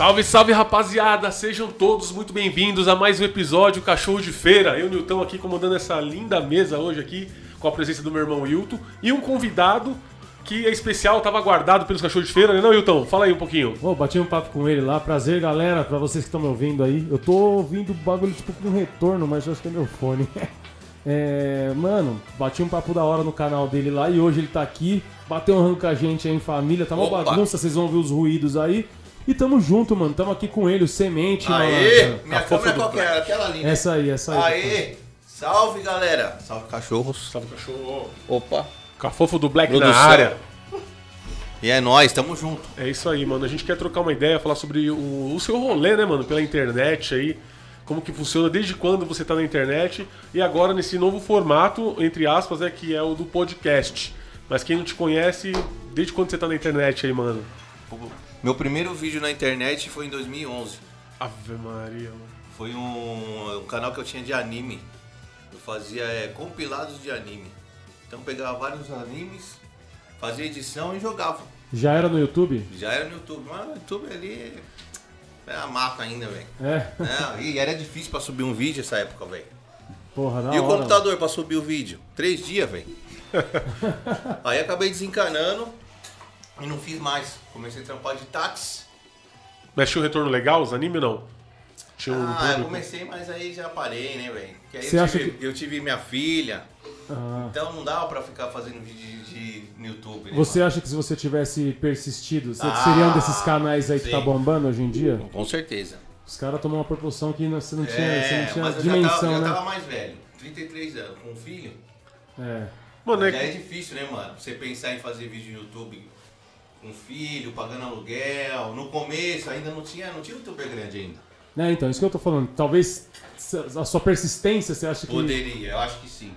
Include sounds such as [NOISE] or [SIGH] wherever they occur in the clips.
Salve, salve rapaziada! Sejam todos muito bem-vindos a mais um episódio Cachorro de Feira. Eu, Nilton, aqui comandando essa linda mesa hoje aqui, com a presença do meu irmão Wilton e um convidado que é especial, estava guardado pelos cachorros de feira, né, não, Wilton? Fala aí um pouquinho. Bom, bati um papo com ele lá. Prazer, galera, pra vocês que estão me ouvindo aí. Eu tô ouvindo bagulho tipo com retorno, mas eu acho que é meu fone. [LAUGHS] É, mano, bati um papo da hora no canal dele lá e hoje ele tá aqui, bateu um rango com a gente aí em família, tá uma Opa. bagunça, vocês vão ouvir os ruídos aí. E tamo junto, mano, tamo aqui com ele, o Semente. Aê! malandro. Minha A fofa câmera qual que é? Aquela ali, né? Essa aí, essa aí. Aê! Salve, galera! Salve, cachorros. Salve, cachorro. Opa! Cafofo do Black Produção. na área. E é nóis, tamo junto. É isso aí, mano. A gente quer trocar uma ideia, falar sobre o, o seu rolê, né, mano, pela internet aí. Como que funciona, desde quando você tá na internet. E agora nesse novo formato, entre aspas, é que é o do podcast. Mas quem não te conhece, desde quando você tá na internet aí, mano? Meu primeiro vídeo na internet foi em 2011. Ave Maria, mano. Foi um, um canal que eu tinha de anime. Eu fazia é, compilados de anime. Então eu pegava vários animes, fazia edição e jogava. Já era no YouTube? Já era no YouTube, mas no YouTube ali é a mata ainda, velho. É, Não, E era difícil pra subir um vídeo essa época, velho. porra, da E o hora. computador pra subir o vídeo? Três dias, velho. [LAUGHS] Aí acabei desencanando e não fiz mais. Comecei a trampar de táxi. Mas tinha um retorno legal, os animes não? Tinha um Ah, eu comecei, mas aí já parei, né, velho? Porque aí Você eu acha tive, eu tive minha filha, Ah. então não dava pra ficar fazendo vídeo de, de- no YouTube, né? Você acha que se você tivesse persistido, você Ah, seria um desses canais aí que sim. tá bombando hoje em dia? mano? Com certeza. Os caras tomam uma proporção que você não tinha, você É, não tinha mas eu dimensão, já, tava, já né? tava mais velho. 33 anos, com um filho. É. Mano, é, é difícil, né, mano? Você pensar em fazer vídeo no YouTube com filho, pagando aluguel. No começo ainda não tinha, não tinha youtuber grande ainda. É, então, isso que eu tô falando. Talvez a sua persistência, você acha que. Poderia, eu acho que sim.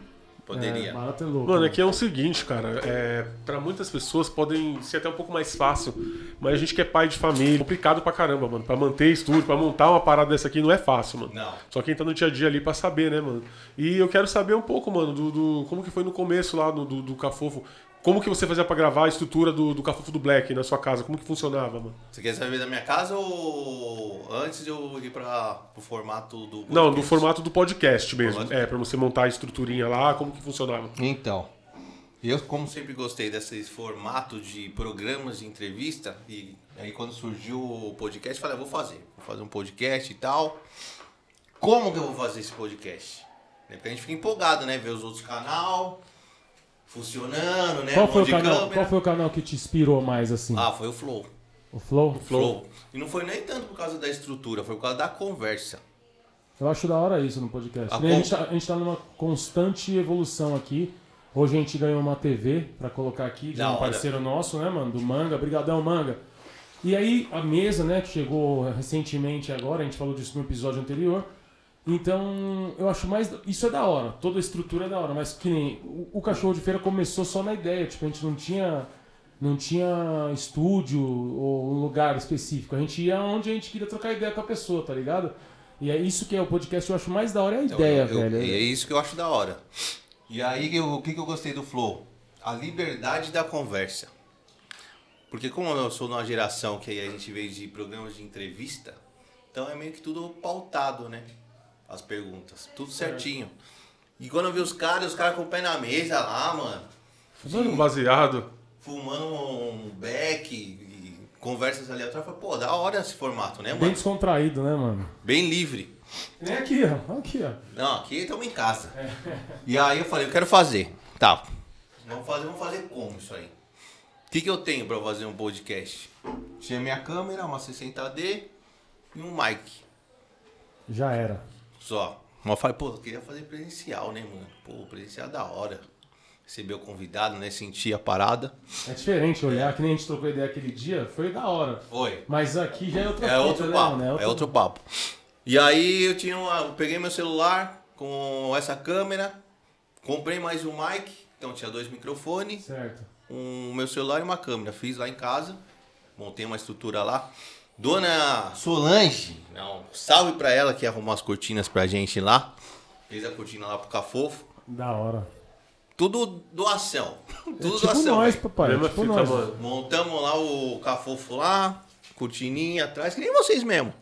Poderia. É, barato é louco. Mano, né? é que é o seguinte, cara, é, para muitas pessoas podem ser até um pouco mais fácil, mas a gente que é pai de família, é complicado pra caramba, mano. Pra manter estúdio, pra montar uma parada dessa aqui não é fácil, mano. Não. Só quem tá no dia a dia ali pra saber, né, mano? E eu quero saber um pouco, mano, do, do- como que foi no começo lá no, do, do Cafofo. Como que você fazia pra gravar a estrutura do, do Cafofo do Black na sua casa? Como que funcionava, mano? Você quer saber da minha casa ou antes de eu ir para o formato do. Não, do podcast? formato do podcast mesmo. Formato- É, pra você montar a estruturinha lá, como que funcionava? Então, eu como sempre gostei desse formato de programas de entrevista e aí quando surgiu o podcast, falei, ah, vou fazer, vou fazer um podcast e tal. Como que eu vou fazer esse podcast? Porque a gente fica empolgado, né? Ver os outros canal funcionando, né? Qual foi, o canal, câmera. qual foi o canal que te inspirou mais assim? Ah, foi o Flow. O Flow? Flow. E não foi nem tanto por causa da estrutura, foi por causa da conversa. Eu acho da hora isso no podcast. A gente tá, a gente tá numa constante evolução aqui. Hoje a gente ganhou uma TV pra colocar aqui, de Da um hora. parceiro nosso, né, mano? Do Manga. Brigadão, Manga. E aí, a mesa, né, que chegou recentemente agora, a gente falou disso no episódio anterior. Então, eu acho mais. Isso é da hora, toda a estrutura é da hora, mas que nem. O, o cachorro de feira começou só na ideia, tipo, a gente não tinha. Não tinha estúdio ou um lugar específico. A gente ia onde a gente queria trocar ideia com a pessoa, tá ligado? E é isso que é o podcast, eu acho mais da hora é a Então, ideia, eu- eu- velho. É isso que eu acho da hora. E aí, eu- o que, que eu gostei do Flow? A liberdade da conversa. Porque como eu sou numa geração que aí a gente veio de programas de entrevista, então é meio que tudo pautado, né? As perguntas. Tudo certinho. E quando eu vi os caras, os caras com o pé na mesa lá, mano, Fumando baseado. fumando um beck e conversas aleatórias, eu falei, pô, da hora esse formato, né, Bem mano? descontraído, né, mano? Bem livre. É aqui, ó. Aqui, ó. Não, aqui estamos em casa. [LAUGHS] E aí eu falei, eu quero fazer. Tá. Vamos fazer, vamos fazer como isso aí? O que, que eu tenho pra fazer um podcast? Tinha minha câmera, uma 60D e um mic. Já era. Só. Mas falei, pô, eu queria fazer presencial, né, mano? Pô, presencial é da hora. Receber o convidado, né? Sentir a parada. É diferente olhar, que nem a gente trocou ideia aquele dia, foi da hora. Foi. Mas aqui já é outra É fita, outro né, papo. mano? É outro papo. E aí eu tinha uma, eu peguei meu celular com essa câmera, comprei mais um mic, então tinha dois microfones. Certo. um meu celular e uma câmera. Fiz lá em casa, montei uma estrutura lá. Dona Solange, não, salve pra ela que arrumou as cortinas pra gente lá. Fez a cortina lá pro Cafofo. Da hora. Tudo doação. É [LAUGHS] Tudo tipo doação. nós, velho. papai. É tipo nós. mano. Montamos lá o Cafofo lá. cortininha atrás, que nem vocês mesmo.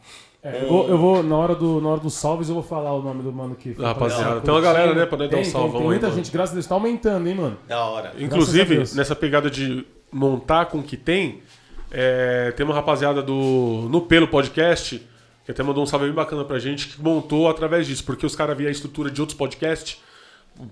É, eu, vou, eu vou, na hora, do, na hora dos salves, eu vou falar o nome do mano que foi. Rapaziada, tem uma galera, né, pra dar um Tem, salvão tem, tem aí, muita mano. gente, graças a Deus, tá aumentando, hein, mano. Da hora. Inclusive, nessa pegada de montar com o que tem, é, tem uma rapaziada do No Pelo Podcast, que até mandou um salve bem bacana pra gente, que montou através disso, porque os caras viam a estrutura de outros podcasts,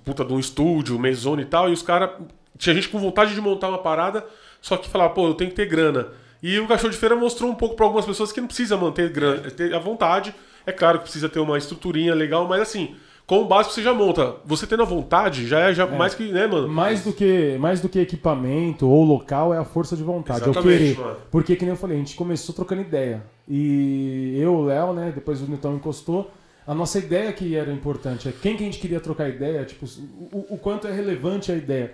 puta de um estúdio, mesona e tal, e os caras. Tinha gente com vontade de montar uma parada, só que falava, pô, eu tenho que ter grana. E o Cachorro de Feira mostrou um pouco pra algumas pessoas que não precisa manter grana, ter a vontade. É claro que precisa ter uma estruturinha legal, mas assim, com o básico você já monta. Você tendo a vontade, já é já mais que, né, mano? Mais do que, mais do que equipamento ou local é a força de vontade, é o querer. mano. Porque, que nem eu falei, a gente começou trocando ideia. E eu, o Léo, né, depois o Newton encostou, a nossa ideia que era importante é quem que a gente queria trocar ideia, tipo, o, o quanto é relevante a ideia.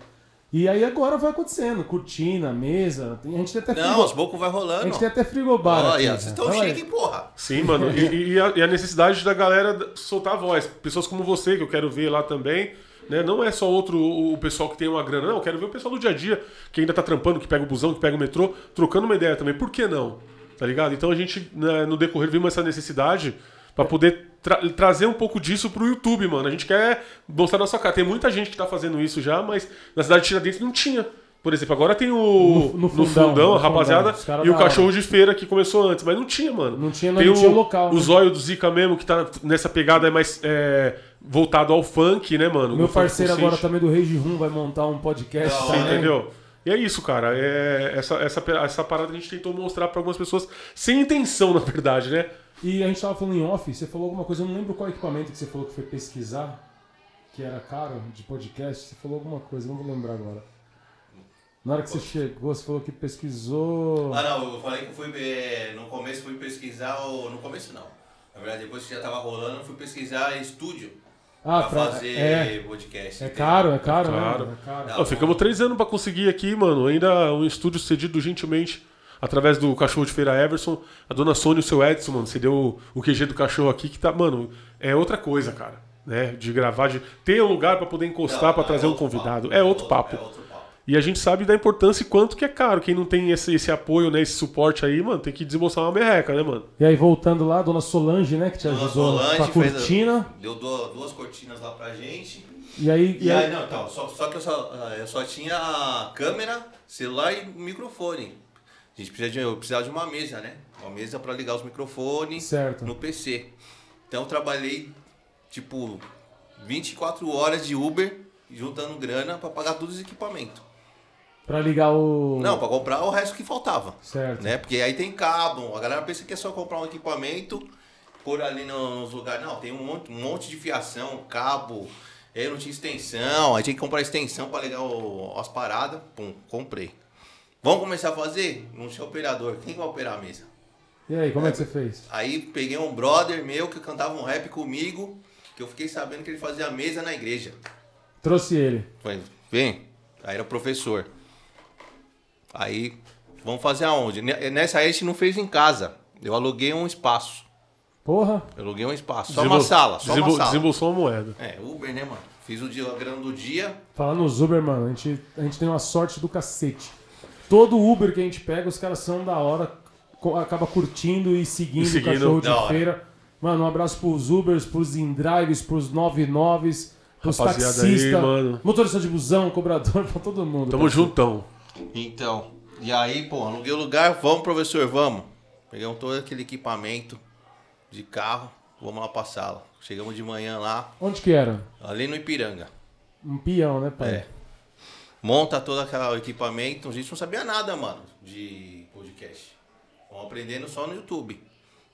E aí agora vai acontecendo, cortina, mesa, a gente tem até Não, frigo- aos poucos vai a rolando. gente tem até frigobar Olha, né? vocês estão Então, é- chiques, porra. Sim, mano. E, e a, e a necessidade da galera soltar a voz. Pessoas como você, que eu quero ver lá também. Né? Não é só outro o o pessoal que tem uma grana, não. Eu quero ver o pessoal do dia a dia, que ainda tá trampando, que pega o busão, que pega o metrô, trocando uma ideia também. Por que não? Tá ligado? Então a gente, né, no decorrer, vimos essa necessidade pra poder tra- trazer um pouco disso pro YouTube, mano. A gente quer mostrar nossa cara. Tem muita gente que tá fazendo isso já, mas na cidade de Tiradentes não tinha. Por exemplo, agora tem o. No- no fundão, a no rapaziada, fundão. E o cachorro de feira que começou antes, mas não tinha, mano. Não tinha, não Tem tinha o, local. O né? zóio do Zika mesmo, que tá nessa pegada mais é, voltado ao funk, né, mano? Meu parceiro agora também do Rage Room vai montar um podcast também. entendeu? E é isso, cara. É, essa, essa, essa parada a gente tentou mostrar pra algumas pessoas sem intenção, [LAUGHS] na verdade, né? E a gente tava falando em off, você falou alguma coisa, eu não lembro qual equipamento que você falou que foi pesquisar, que era caro de podcast, você falou alguma coisa, não vou lembrar agora. Na hora que você chegou, você falou que pesquisou. Ah, não, eu falei que fui. eh, no começo fui pesquisar. O, no começo não. Na verdade, depois que já tava rolando, eu fui pesquisar estúdio Ah, pra pra- fazer é, podcast. é caro, é caro, Claro. né? É caro. Não. Ó, ficamos três anos pra conseguir aqui, mano. Ainda um estúdio cedido gentilmente através do cachorro de feira Everson. A dona Sônia e o seu Edson, mano. Você deu o QG do cachorro aqui que tá, mano, é outra coisa, cara. Né? De gravar, de ter um lugar pra poder encostar, Não, pra é trazer um convidado. papo. É outro papo. É outro papo. E a gente sabe da importância e quanto que é caro. Quem não tem esse, esse apoio, né, esse suporte aí, mano, tem que desembolsar uma merreca, né, mano? E aí, voltando lá, a dona Solange, né, que te Dona ajudou Solange com a fez a- cortina. Deu duas, cortinas lá pra gente. E aí, E aí, não, então, só, só que eu só, ah, eu só tinha a câmera, celular e microfone. A gente precisa de, eu precisava de uma mesa, né? Uma mesa pra ligar os microfones Certo. no PC. Então eu trabalhei, tipo, 24 horas de Uber, juntando grana pra pagar todos os equipamentos. pra ligar o. Não, pra comprar o resto que faltava. Certo. Né? Porque aí tem cabo, a galera pensa que é só comprar um equipamento, pôr ali no- nos lugares. Não, tem um monte, um monte de fiação, cabo. Aí não tinha extensão, aí tinha que comprar extensão pra ligar o- as paradas. Pum, comprei. Vamos começar a fazer? Não tinha operador. Quem vai operar a mesa? E aí, como é que você fez? Aí peguei um brother meu que cantava um rap comigo, que eu fiquei sabendo que ele fazia mesa na igreja. Trouxe ele. Falei, vem. Aí era professor. Aí, vamos fazer aonde? Ne- Nessa aí a gente não fez em casa. Eu aluguei um espaço. Porra. Eu aluguei um espaço. Só Desembol- uma sala, só desembol- uma sala. Desembolsou uma moeda. É, Uber, né, mano? Fiz o dia, a grana do dia. Falando nos Uber, mano, a gente, a gente tem uma sorte do cacete. Todo Uber que a gente pega, os caras são da hora, acaba curtindo e seguindo, E seguindo, o cachorro de hora. feira. Mano, um abraço pros Ubers, pros Indrives, pros 99s, pros taxistas, motorista de busão, cobrador, [LAUGHS] pra todo mundo. Tamo parceiro. juntão. Então, e aí, pô, aluguei o lugar. Vamos, professor, vamos. Pegamos todo aquele equipamento de carro. Vamos lá pra sala. Chegamos de manhã lá, Onde que era? ali no Ipiranga. Um peão, né, pai? É. Monta todo aquele equipamento. A gente não sabia nada, mano, de podcast. Vamos aprendendo só no YouTube.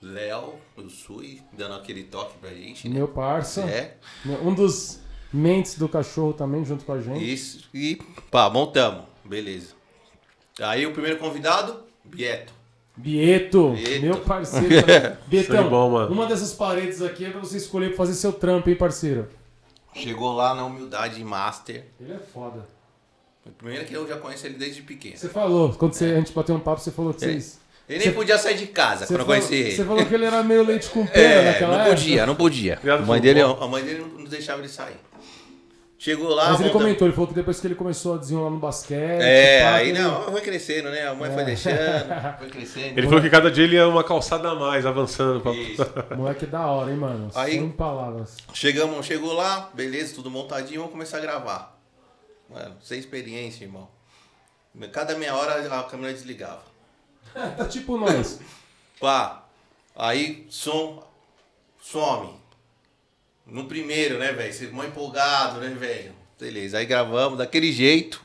Léo, o Sui, dando aquele toque pra gente, né? Meu parça. É, Um dos mentes do cachorro também, junto com a gente. isso. E pá, montamos. Beleza. Aí o primeiro convidado, Bieto. Bieto, Bieto. meu parceiro. [LAUGHS] também. Bietão, bom, mano. uma dessas paredes aqui é pra você escolher pra fazer seu trampo, hein, parceiro? Chegou lá na humildade master. Ele é foda. Primeiro que eu já conheço ele desde pequeno. Você falou, quando você, a gente bateu um papo, você falou que É. vocês. Ele nem podia sair de casa Você quando eu falou, conheci ele. você falou que ele era meio leite com pera [LAUGHS] É, naquela não época. podia, não podia. A mãe, dele, a mãe dele não deixava ele sair. Chegou lá, Mas ele monta- comentou, ele falou que depois que ele começou a desenrolar no basquete. É, pá, aí ele- não, foi crescendo, né? A mãe foi É. deixando, [LAUGHS] foi crescendo. Ele falou que cada dia ele ia uma calçada a mais, avançando. Pra... Isso. [LAUGHS] Moleque é da hora, hein, mano? Aí- Sem palavras. Chegamos, chegou lá, beleza, tudo montadinho, vamos começar a gravar. Mano, sem experiência, irmão. Cada meia hora a câmera desligava. [LAUGHS] Tá tipo nós. [LAUGHS] Pá, aí som some. No primeiro, né, velho? Você mó empolgado, né, velho? Beleza, aí gravamos daquele jeito.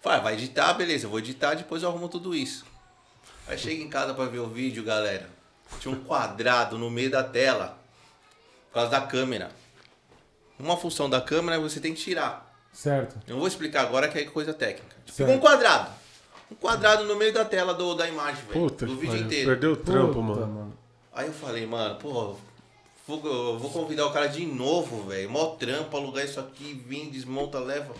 Falei, ah, vai editar, beleza, eu vou editar, depois eu arrumo tudo isso. Aí chega em casa pra ver o vídeo, galera. Tinha um quadrado no meio da tela. Por causa da câmera. Uma função da câmera é você tem que tirar. Certo. Eu não vou explicar agora que é coisa técnica. Certo. Ficou um quadrado. Um quadrado no meio da tela do, da imagem, velho. Puta, Do vídeo inteiro. perdeu o trampo, Puta, mano. Aí eu falei, mano, pô, vou, vou convidar o cara de novo, velho. Mó trampo, alugar isso aqui, vim, desmonta, leva.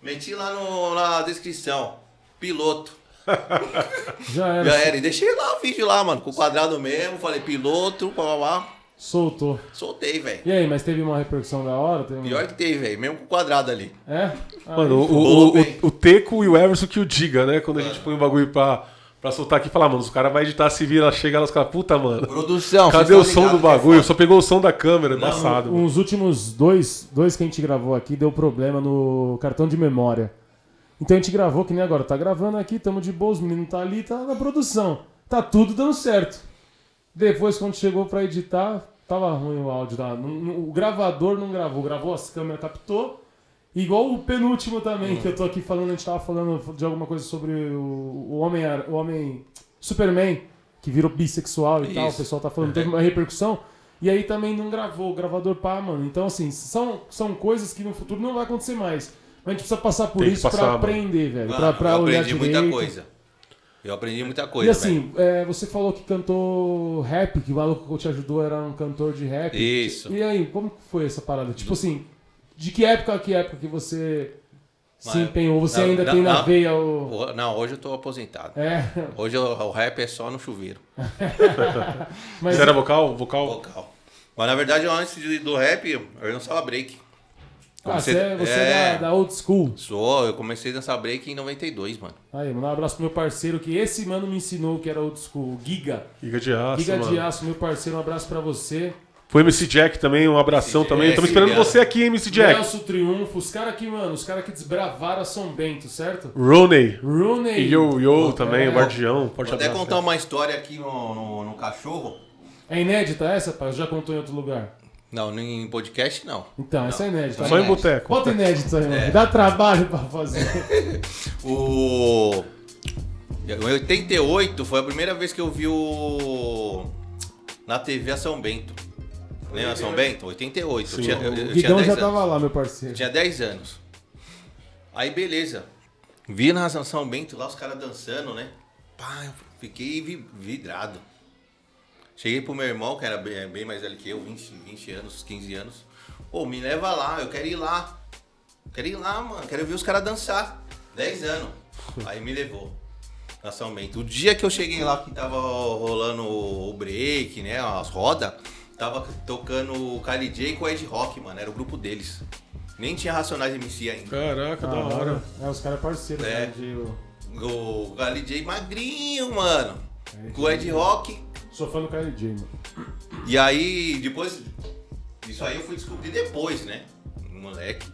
Meti lá no, na descrição. Piloto. [LAUGHS] Já era. Já era. E deixei lá o vídeo lá, mano, com o quadrado mesmo. Falei, piloto, pá, pá, pá. Soltou. Soltei, velho. E aí, mas teve uma repercussão da hora? Teve uma- Pior que teve, velho. Mesmo com o quadrado ali. É? Aí, Mano, o, o, o, o Teco e o Everson que o diga, né? Quando a gente põe um bagulho pra, pra soltar aqui e falar, mano, os caras vão editar, se vira, chega lá, os caras, puta, mano. Produção. Cadê o som do é bagulho? Só pegou o som da câmera, embaçado. mano. Uns últimos dois, dois que a gente gravou aqui deu problema no cartão de memória. Então a gente gravou, que nem agora, tá gravando aqui, tamo de boa, os meninos tá ali, tá na produção. Tá tudo dando certo. Depois, quando chegou pra editar, tava ruim o áudio não- O gravador não gravou, gravou as câmeras, captou. Igual o penúltimo também, que eu tô aqui falando, a gente tava falando de alguma coisa sobre o, o homem, o homem Superman, que virou bissexual e tal, o Isso. pessoal tá falando, teve uma repercussão. E aí também não gravou o gravador pá, mano. Então, assim, são, são coisas que no futuro não vai acontecer mais. Mas a gente precisa passar por Tem isso passar, pra mano. aprender, velho. Mano, pra, pra eu olhar aprendi direito. muita coisa. Eu aprendi muita coisa, E assim, é, você falou que cantou rap, que o maluco que te ajudou era um cantor de rap. Isso. E aí, como que foi essa parada? Tipo assim, de que época a que época que você se empenhou? Você não, ainda não, tem na não. veia o. Não, hoje eu tô aposentado. É, Hoje o, o rap é só no chuveiro. [LAUGHS] mas Você era vocal? Vocal? Vocal. Mas na verdade, antes do rap, eu dançava break. Ah, você, é, você é da, da old school. Sou, eu comecei a dançar break em 92, mano. Aí, mandar um abraço pro meu parceiro, que esse mano me ensinou que era old school, o Giga. Giga de aço, Giga mano. de aço, meu parceiro, um abraço pra você. Foi MC Jack também, um abração MC também. Estamos esperando você aqui, hein, MC Jack. Nelson Triunfo, os caras que, mano, os caras que desbravaram a São Bento, certo? Rooney. Rooney. E Yo Yo também, É. o Guardião. Forte Vou até contar uma história aqui no, no, no cachorro. É inédita essa, pai? Já contou em outro lugar? Não, nem em podcast não. Então, essa é inédita. Só em né? boteco. Bota inédito aí, mano. É. Dá trabalho pra fazer. [LAUGHS] O. Em 88 foi a primeira vez que eu vi o. Na TV a São Bento. Lembra São Bento? 88. Sim. Eu tinha, eu, eu o tinha Guidão 10 já anos. tava lá, meu parceiro. Eu tinha 10 anos. Aí beleza. Vi na São Bento lá os caras dançando, né? Pá, eu fiquei vi- vidrado. Cheguei pro meu irmão, que era bem, bem mais velho que eu, 20, 20 anos, 15 anos. Pô, me leva lá, eu quero ir lá. Quero ir lá, mano. Quero ver os caras dançar. 10 anos. [LAUGHS] Aí me levou. Na São Bento. O dia que eu cheguei lá que tava rolando o break, né? As rodas, tava tocando o Kylie J com o Ed Rock, mano. Era o grupo deles. Nem tinha Racionais MC ainda. Caraca, da hora. É, os caras parceiros, É. né? De, O Kylie J magrinho, mano. Com o Ed Rock. Sou fã do Kylie J, mano. E aí, depois. Isso aí eu fui descobrir depois, né? Moleque.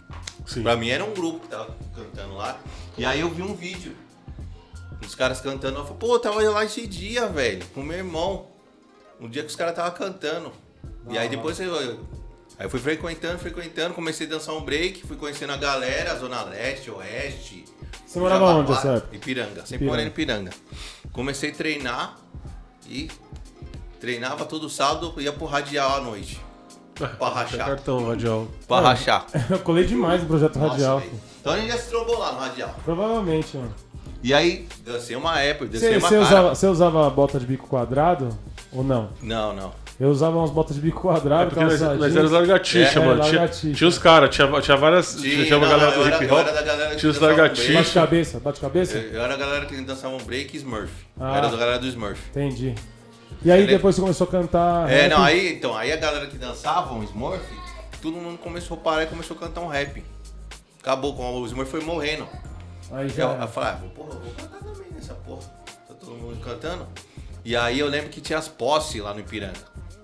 Sim. Pra mim era um grupo que tava cantando lá. E aí eu vi um vídeo. Os caras cantando. Eu falei, pô, eu tava lá esse dia, velho, com meu irmão. Um dia que os caras tava cantando. E aí depois eu. Aí eu fui frequentando, frequentando, comecei a dançar um break, fui conhecendo a galera, Zona Leste, Oeste. Você morava onde, essa época? Ipiranga. Sempre morei em Ipiranga. Comecei a treinar e treinava todo sábado e ia pro radial à noite. Pra [LAUGHS] rachar. cartão radial. Pra rachar. [LAUGHS] Eu colei demais no projeto Nossa, radial. velho. Então a gente já se trombou lá no radial. Provavelmente, mano. E aí, dancei uma época, dancei Você uma você cara. usava, você usava bota de bico quadrado ou não? Não, não. Eu usava umas botas de bico É quadrado, porque nós, calça nós jeans. éramos largatixa, É, mano. Tinha, largatixa. tinha os caras, tinha, tinha várias. Tinha, tinha uma não, galera eu do era- hip eu hop. era da galera que tinha os dançava um largatixa. break. Bate cabeça, bate cabeça? Eu, eu era a galera que dançava um break e Smurf. Ah. Era da galera do Smurf. Entendi. E aí Entendeu? depois você começou a cantar. É, rap. não, aí, então, aí a galera que dançava um Smurf, todo mundo começou a parar e começou a cantar um rap. acabou com o Smurf foi morrendo. Aí Eu, já. eu falei, ah, porra, vou cantar também nessa porra. Tá todo mundo cantando. E aí eu lembro que tinha as posses lá no Ipiranga.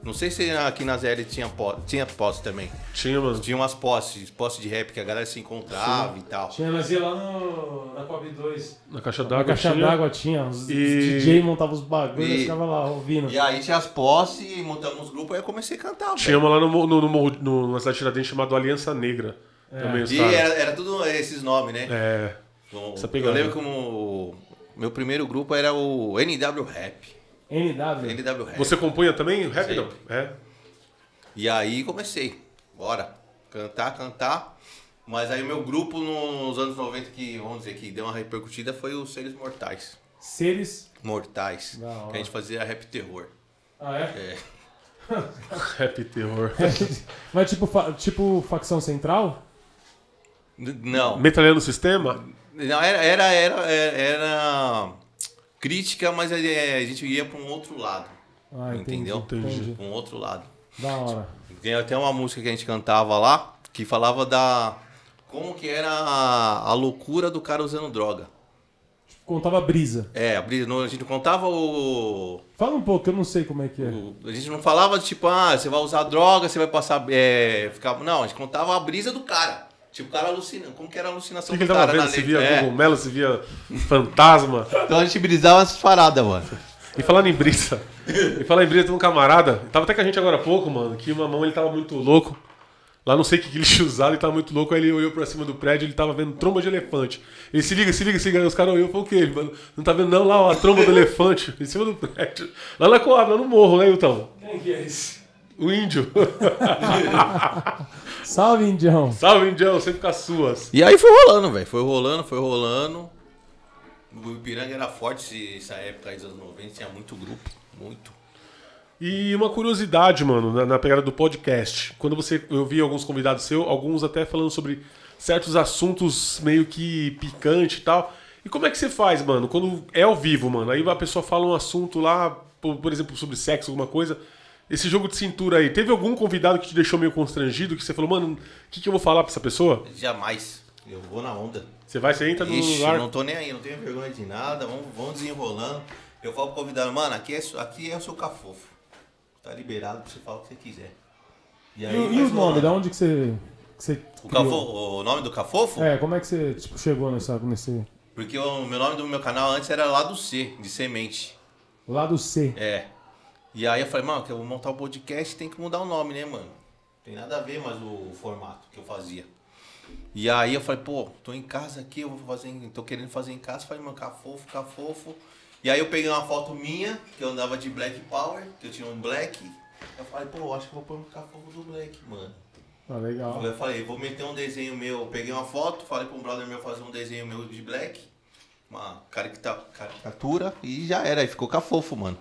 Não sei se aqui na ZL tinha, po tinha posse também. Tinha, mano. Tinha umas posses, posses de rap que a galera se encontrava e tal. Tinha, nós ia lá no, na Pop 2. Na caixa Na d'água caixa tinha. d'água tinha. Os E- DJ montavam os bagulhos E- ficava lá ouvindo. E aí tinha as posses, e montamos uns grupos, aí eu comecei a cantar. Tinha uma lá no, no, no, morro- no, na cidade de Tiradentes chamado Aliança Negra. Também os E era, era tudo esses nomes, né? É. Bom, essa eu lembro como o meu primeiro grupo era o NW Rap. NW. NW Rap. Você compunha também rap, não? É. E aí comecei. Bora. Cantar, cantar. Mas aí o meu grupo nos anos 90 que, vamos dizer, que deu uma repercutida foi os Seres Mortais. Seres. Mortais. Que a gente fazia rap terror. Ah, é? É. [LAUGHS] Rap terror. [LAUGHS] Mas tipo, fa- tipo facção central? N- Não. Metralhando o sistema? Não, era, era, era, era, era crítica, mas a, a gente ia para um outro lado. Ah, Entendeu? Entendi. Um outro lado. Da hora. Tem até uma música que a gente cantava lá que falava da. Como que era a, a loucura do cara usando droga. Contava brisa. É, a brisa- não- a gente não contava o, Fala um pouco, eu não sei como é que é. o- A gente não falava tipo, ah, você vai usar droga, você vai passar. É, ficar, não, a gente contava a brisa do cara. Tipo, o cara alucinando. Como que era a O alucinação que, que ele tava cara vendo? letra? via É. Google Melo, você via fantasma. Então a gente brisava essas paradas, mano. E falando em brisa, e falar em brisa, tem um camarada, tava até com a gente agora há pouco, mano, que uma mão ele tava muito louco. Lá não sei o que, que ele tinha usado, ele tava muito louco, aí ele olhou pra cima do prédio, ele tava vendo tromba de elefante. Ele se liga, se liga, se liga, aí os caras olhou e falou o quê? Ele falou, não tá vendo não lá, ó, a tromba do elefante, em cima do prédio. Lá na Coab, lá no morro, né, Hilton? Quem que é esse? O índio. [LAUGHS] Salve, Indião. Salve, Indião, sempre com as suas. E aí foi rolando, velho. Foi rolando, foi rolando. O Ipiranga era forte essa época aí dos anos 90, tinha muito grupo. Muito. E uma curiosidade, mano, na, na pegada do podcast. Quando você. Eu vi alguns convidados seus, alguns até falando sobre certos assuntos meio que picante e tal. E como é que você faz, mano? Quando é ao vivo, mano. Aí a pessoa fala um assunto lá, por, por exemplo, sobre sexo, alguma coisa. Esse jogo de cintura aí, teve algum convidado que te deixou meio constrangido, que você falou, mano, o que, que eu vou falar pra essa pessoa? Jamais. Eu vou na onda. Você vai, você entra no Ixi, lugar. não tô nem aí, não tenho vergonha de nada. Vamos, vamos desenrolando. Eu falo pro convidado, mano, aqui é, aqui é o seu cafofo. Tá liberado pra você falar o que você quiser. E, aí o- e vai os nomes? rolando. Da onde que você. Que você O, criou? cafo, o nome do Cafofo? É, como é que você tipo, chegou nessa, nesse. Porque o meu nome do meu canal antes era Lado C, de semente. Lado C. É. E aí eu falei, mano, que eu vou montar o podcast, tem que mudar o nome, né, mano? Tem nada a ver mais o formato que eu fazia. E aí eu falei, pô, tô em casa aqui, eu vou fazer, tô querendo fazer em casa, falei, mano, cafofo, cafofo. E aí eu peguei uma foto minha, que eu andava de Black Power, que eu tinha um Black. Eu falei, pô, acho que vou pôr um cafofo do Black, mano. Ah, legal. Eu falei, vou meter um desenho meu. Eu peguei uma foto, falei pra um brother meu fazer um desenho meu de black. Uma caricatura e já era. Aí ficou cafofo, mano.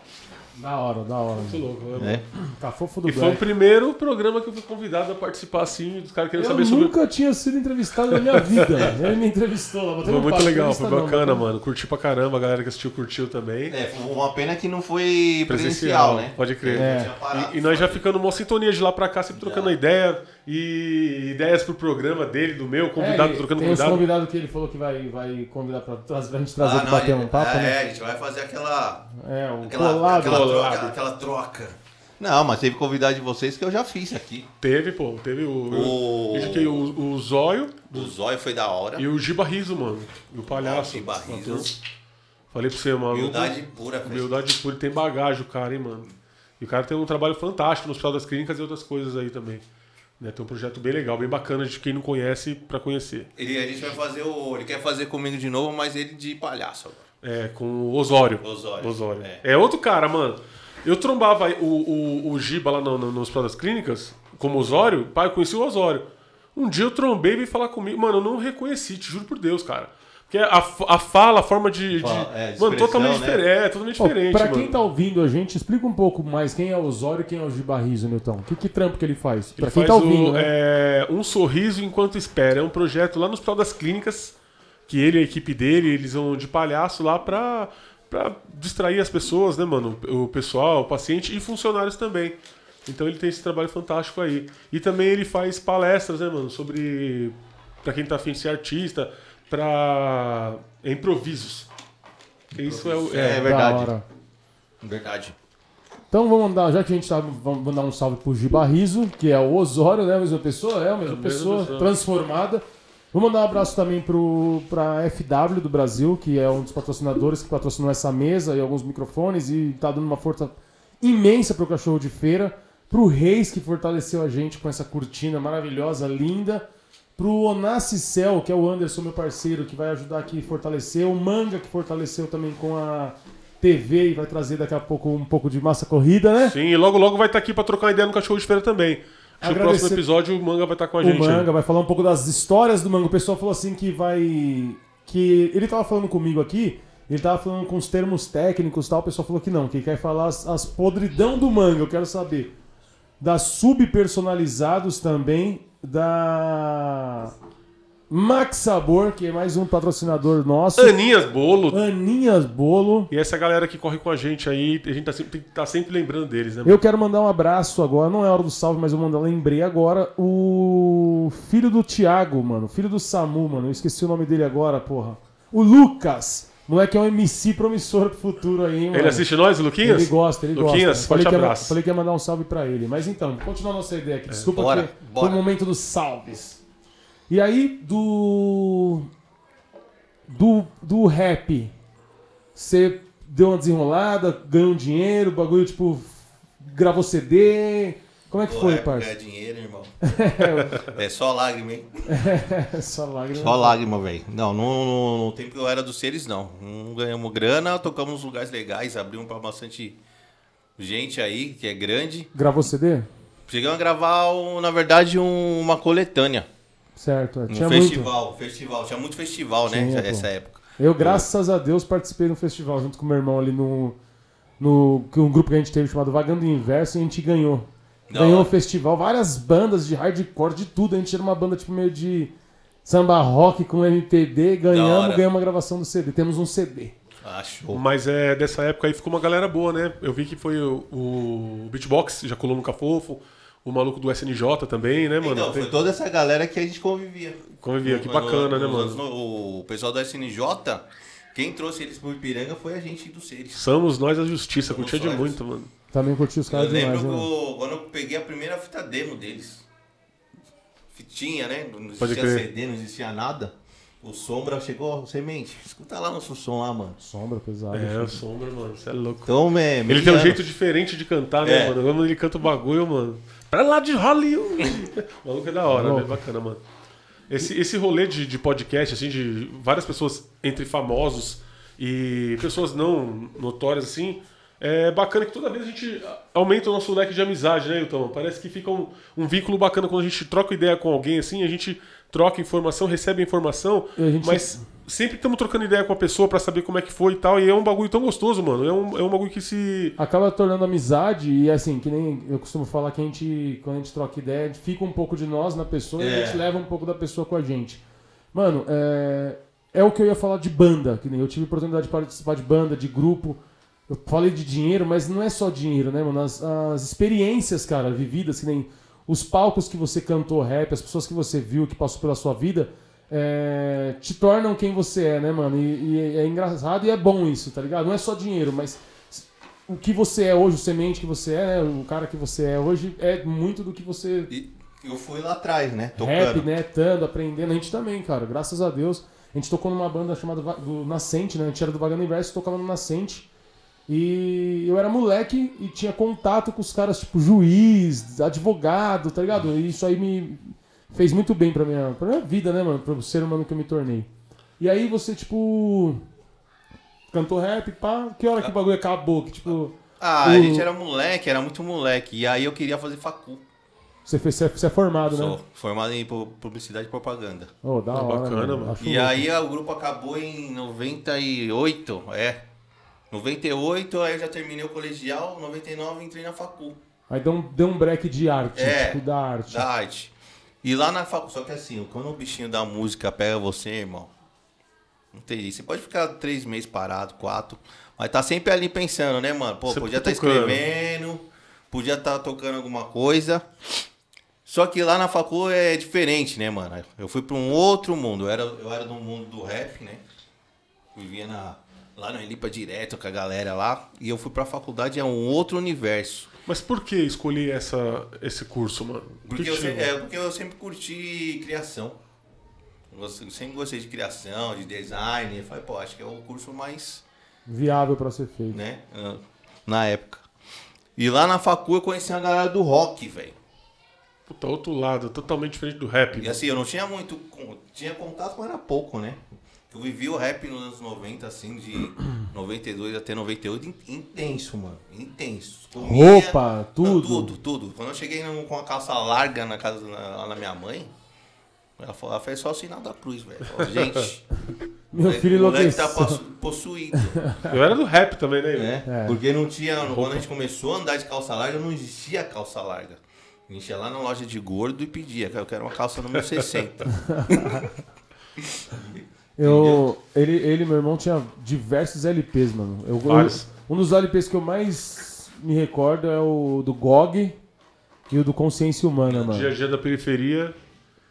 Da hora, da hora. Muito louco, né, É. mano? Cafofo do E foi o primeiro programa que eu fui convidado a participar assim, os caras querendo Eu saber sobre. nunca tinha sido entrevistado na minha vida. [LAUGHS] Ele me entrevistou lá. Foi muito legal, foi bacana, mano. Curti pra caramba, a galera que assistiu curtiu também. É, foi uma pena que não foi Presencial, presencial, né? pode crer. É. E, e nós já ficando numa sintonia de lá pra cá, sempre trocando Já. ideia e ideias pro programa dele, do meu, convidado é, trocando tem convidado. convidados que ele falou que vai, vai convidar pra, pra gente trazer Ah, pra não, bater ele- um papo, é, né? a gente vai fazer aquela. É, o Aquela, colado. aquela, Colado. troca, aquela troca. Não, mas teve convidado de vocês que eu já fiz aqui. Teve, pô, teve o. O- Eu indiquei o, o Zóio O zóio foi da hora. e o Giba Riso, mano. E o palhaço. Giba o Riso. ator. Falei pra você, mano. Humildade pura. Humildade pura e tem bagagem o cara, hein, mano. E o cara tem um trabalho fantástico no Hospital das Clínicas e outras coisas aí também. Né, tem um projeto bem legal, bem bacana de quem não conhece pra conhecer. Ele, a gente vai fazer o. Ele quer fazer comigo de novo, mas ele de palhaço agora. É, com o Osório. Osório, Osório. é. É. outro cara, mano. Eu trombava o, o, o Giba lá no, no, no Hospital das Clínicas, como Osório, pai, eu conheci o Osório. Um dia eu trombei e veio falar comigo. Mano, eu não reconheci, te juro por Deus, cara. Porque a, f- a fala, a forma de. de- é, de mano, totalmente né? diferente. É, totalmente Pô, diferente. pra mano. quem tá ouvindo a gente, explica um pouco mais quem é o Osório e quem é o Gibarrizo, Newton. Que, que trampo que ele faz? Pra Ele quem faz tá ouvindo, o, né? é, Um Sorriso Enquanto Espera. É um projeto lá no Hospital das Clínicas, que ele e a equipe dele, eles vão de palhaço lá pra, pra distrair as pessoas, né, mano? O pessoal, o paciente e funcionários também. Então ele tem esse trabalho fantástico aí. E também ele faz palestras, né, mano, sobre pra quem tá afim de ser artista, pra improvisos. Isso é, o- É, é, verdade. Verdade. Então vamos mandar, já que a gente tá, vamos mandar um salve pro Gibarrizo, que é o Osório, né? A mesma pessoa, é a mesma mesma pessoa, pessoa. transformada. Vou mandar um abraço também pro, pra FW do Brasil, que é um dos patrocinadores que patrocinou essa mesa e alguns microfones e tá dando uma força imensa pro cachorro de feira. Pro Reis, que fortaleceu a gente com essa cortina maravilhosa, linda. Pro Onassi Cell, que é o Anderson, meu parceiro, que vai ajudar aqui a fortalecer. O Manga, que fortaleceu também com a TV e vai trazer daqui a pouco um pouco de massa corrida, né? Sim, e logo logo vai estar aqui pra trocar ideia no Cachorro de Feira também. Acho que próximo episódio o Manga vai estar com a o gente. Manga aí. vai falar um pouco das histórias do Manga. O pessoal falou assim que vai. Que ele tava falando comigo aqui, ele tava falando com os termos técnicos e tal. O pessoal falou que não, que quer falar as, as podridão do Manga. Eu quero saber. Das subpersonalizados também, da Max Sabor, que é mais um patrocinador nosso. Aninhas Bolo. Aninhas Bolo. E essa galera que corre com a gente aí, a gente tá sempre, tem que tá sempre lembrando deles, né? Eu quero mandar um abraço agora, não é hora do salve, mas eu mandar, lembrei agora, o filho do Thiago, mano, filho do Samu, mano, eu esqueci o nome dele agora, porra. O Lucas, moleque é um MC promissor pro futuro aí, hein, mano. Ele assiste nós, Luquinhas? Ele gosta, ele Luquinhas, gosta. Falei forte que, ia, abraço. falei que ia mandar um salve pra ele. Mas então, continuar nossa ideia aqui. Desculpa Bora, que bora. foi o momento dos salves. E aí, do. Do, do rap, você deu uma desenrolada, ganhou um dinheiro, o bagulho, tipo, gravou CD. Como é que foi, é, parça? É dinheiro, irmão. [LAUGHS] é só lágrima, hein? [LAUGHS] Só lágrima. Só lágrima, velho. Não, no, no, no tempo que eu era dos seres, não. Não ganhamos grana, tocamos nos lugares legais, abrimos pra bastante gente aí, que é grande. Gravou CD? Chegamos a gravar, um, na verdade, um- uma coletânea. Certo, é. Um tinha muito. festival, festival. Tinha muito festival, né? Tinha, pô. Nessa época. Eu, graças a Deus, participei do festival junto com meu irmão ali no. no um grupo que a gente teve chamado Vagando Inverso e a gente ganhou. Da ganhou o festival, várias bandas de hardcore, de tudo. A gente era uma banda tipo meio de samba rock com MPB, ganhamos, ganhamos uma gravação do CD. Temos um CD. Ah, show. Mas é dessa época aí ficou uma galera boa, né? Eu vi que foi o, o Beatbox, já colou no Cafofo, o maluco do SNJ também, né, mano? Então, foi toda essa galera que a gente convivia. Convivia, que No- bacana, né, nos anos mano? no- O pessoal do SNJ, quem trouxe eles pro Ipiranga foi a gente dos seres. Somos nós a justiça, curtia de muito, mano. Também curti os Eu caras lembro demais, né? mano? que eu- quando eu peguei a primeira fita demo deles. Fitinha, né? Não Pode existia crer. CD, não existia nada. O Sombra chegou, semente. Escuta lá nosso som lá, mano. Sombra pesada. É, o Sombra, mano, você é louco. Então, é, Ele tem um jeito diferente de cantar, né, É. mano? Quando ele canta o bagulho, mano. Pra lá de Hollywood! [LAUGHS] o maluco é da hora, né? Bacana, mano. Esse, esse rolê de, de podcast, assim, de várias pessoas entre famosos e pessoas não notórias, assim, é bacana que toda vez a gente aumenta o nosso leque de amizade, né, Hilton? Parece que fica um, um vínculo bacana quando a gente troca ideia com alguém, assim, a gente troca informação, recebe informação, a gente- mas sempre estamos trocando ideia com a pessoa pra saber como é que foi e tal, e é um bagulho tão gostoso, mano. É um, é um bagulho que se. acaba tornando amizade e assim, que nem eu costumo falar que a gente, quando a gente troca ideia, a gente fica um pouco de nós na pessoa e a É. gente leva um pouco da pessoa com a gente. Mano, é, é o que eu ia falar de banda, que nem eu tive oportunidade de participar de banda, de grupo. Eu falei de dinheiro, mas não é só dinheiro, né, mano? As, as experiências, cara, vividas, que nem os palcos que você cantou rap, as pessoas que você viu, que passou pela sua vida, é, te tornam quem você é, né, mano? E, e é engraçado e é bom isso, tá ligado? Não é só dinheiro, mas o que você é hoje, o semente que você é, né? O cara que você é hoje é muito do que você E eu fui lá atrás, né? rap, Tocando. né? Tando, aprendendo. A gente também, cara. Graças a Deus. A gente tocou numa banda chamada do Nascente, né? A gente era do Vagando Inverso, tocava no Nascente. E eu era moleque e tinha contato com os caras, tipo, juiz, advogado, tá ligado? E isso aí me fez muito bem pra minha, pra minha vida, né, mano? Pro ser humano que eu me tornei. E aí você, tipo. Cantou rap, pá. Que hora que o bagulho acabou? Que, tipo. Ah, O- a gente era moleque, era muito moleque. E aí eu queria fazer facu. Você, fez, você é- é formado, Sou né? formado em pu- publicidade e propaganda. Oh, da Ah, hora. bacana, mano. Acho E aí o grupo acabou em 98, é. 98, aí eu já terminei o colegial, 99 entrei na facu, Aí deu um, deu um break de arte, É, tipo, da arte. da arte. E lá na facu, só que assim, quando o bichinho da música pega você, irmão, não tem jeito. Você pode ficar três meses parado, quatro, mas tá sempre ali pensando, né, mano? Pô, Sempre podia estar tocando. escrevendo, podia estar tocando alguma coisa. Só que lá na facul é diferente, né, mano? Eu fui pra um outro mundo. Eu era, eu era do mundo do rap, né? Vivia na, lá no Elipa direto com a galera lá. E eu fui pra faculdade, é um outro universo. Mas por que escolher essa, esse curso, mano? Por Porque que eu, que se- chegou? é, porque eu sempre curti criação. Eu sempre gostei de criação, de design. Eu falei, pô, acho que é o curso mais, Viável pra ser feito. né? ah, Na época. E lá na facul eu conheci a galera do rock, velho. Puta, outro lado, totalmente diferente do rap. E assim, eu não tinha muito. Tinha contato, mas era pouco, né? Eu vivi o rap nos anos 90, assim, de [CLEARS THROAT] 92 até 98, in- intenso, mano. Intenso. Roupa, Não, tudo. tudo, tudo. Quando eu cheguei no- com a calça larga na casa na- lá na minha mãe, ela, falou, ela fez só o sinal da cruz, velho. Falou, Gente, [LAUGHS] Meu filho moleque tá possu- possuído. Eu era do rap também, né? né? É. Porque não tinha. Quando a gente começou a andar de calça larga, não existia calça larga. A gente ia lá na loja de gordo e pedia, que eu quero uma calça número 60. [LAUGHS] Eu, ele, ele, meu irmão, tinha diversos LPs, mano. Eu, eu- Vários. um dos LPs que eu mais me recordo é o do GOG e o do Consciência Humana, Dia a mano. dia da periferia.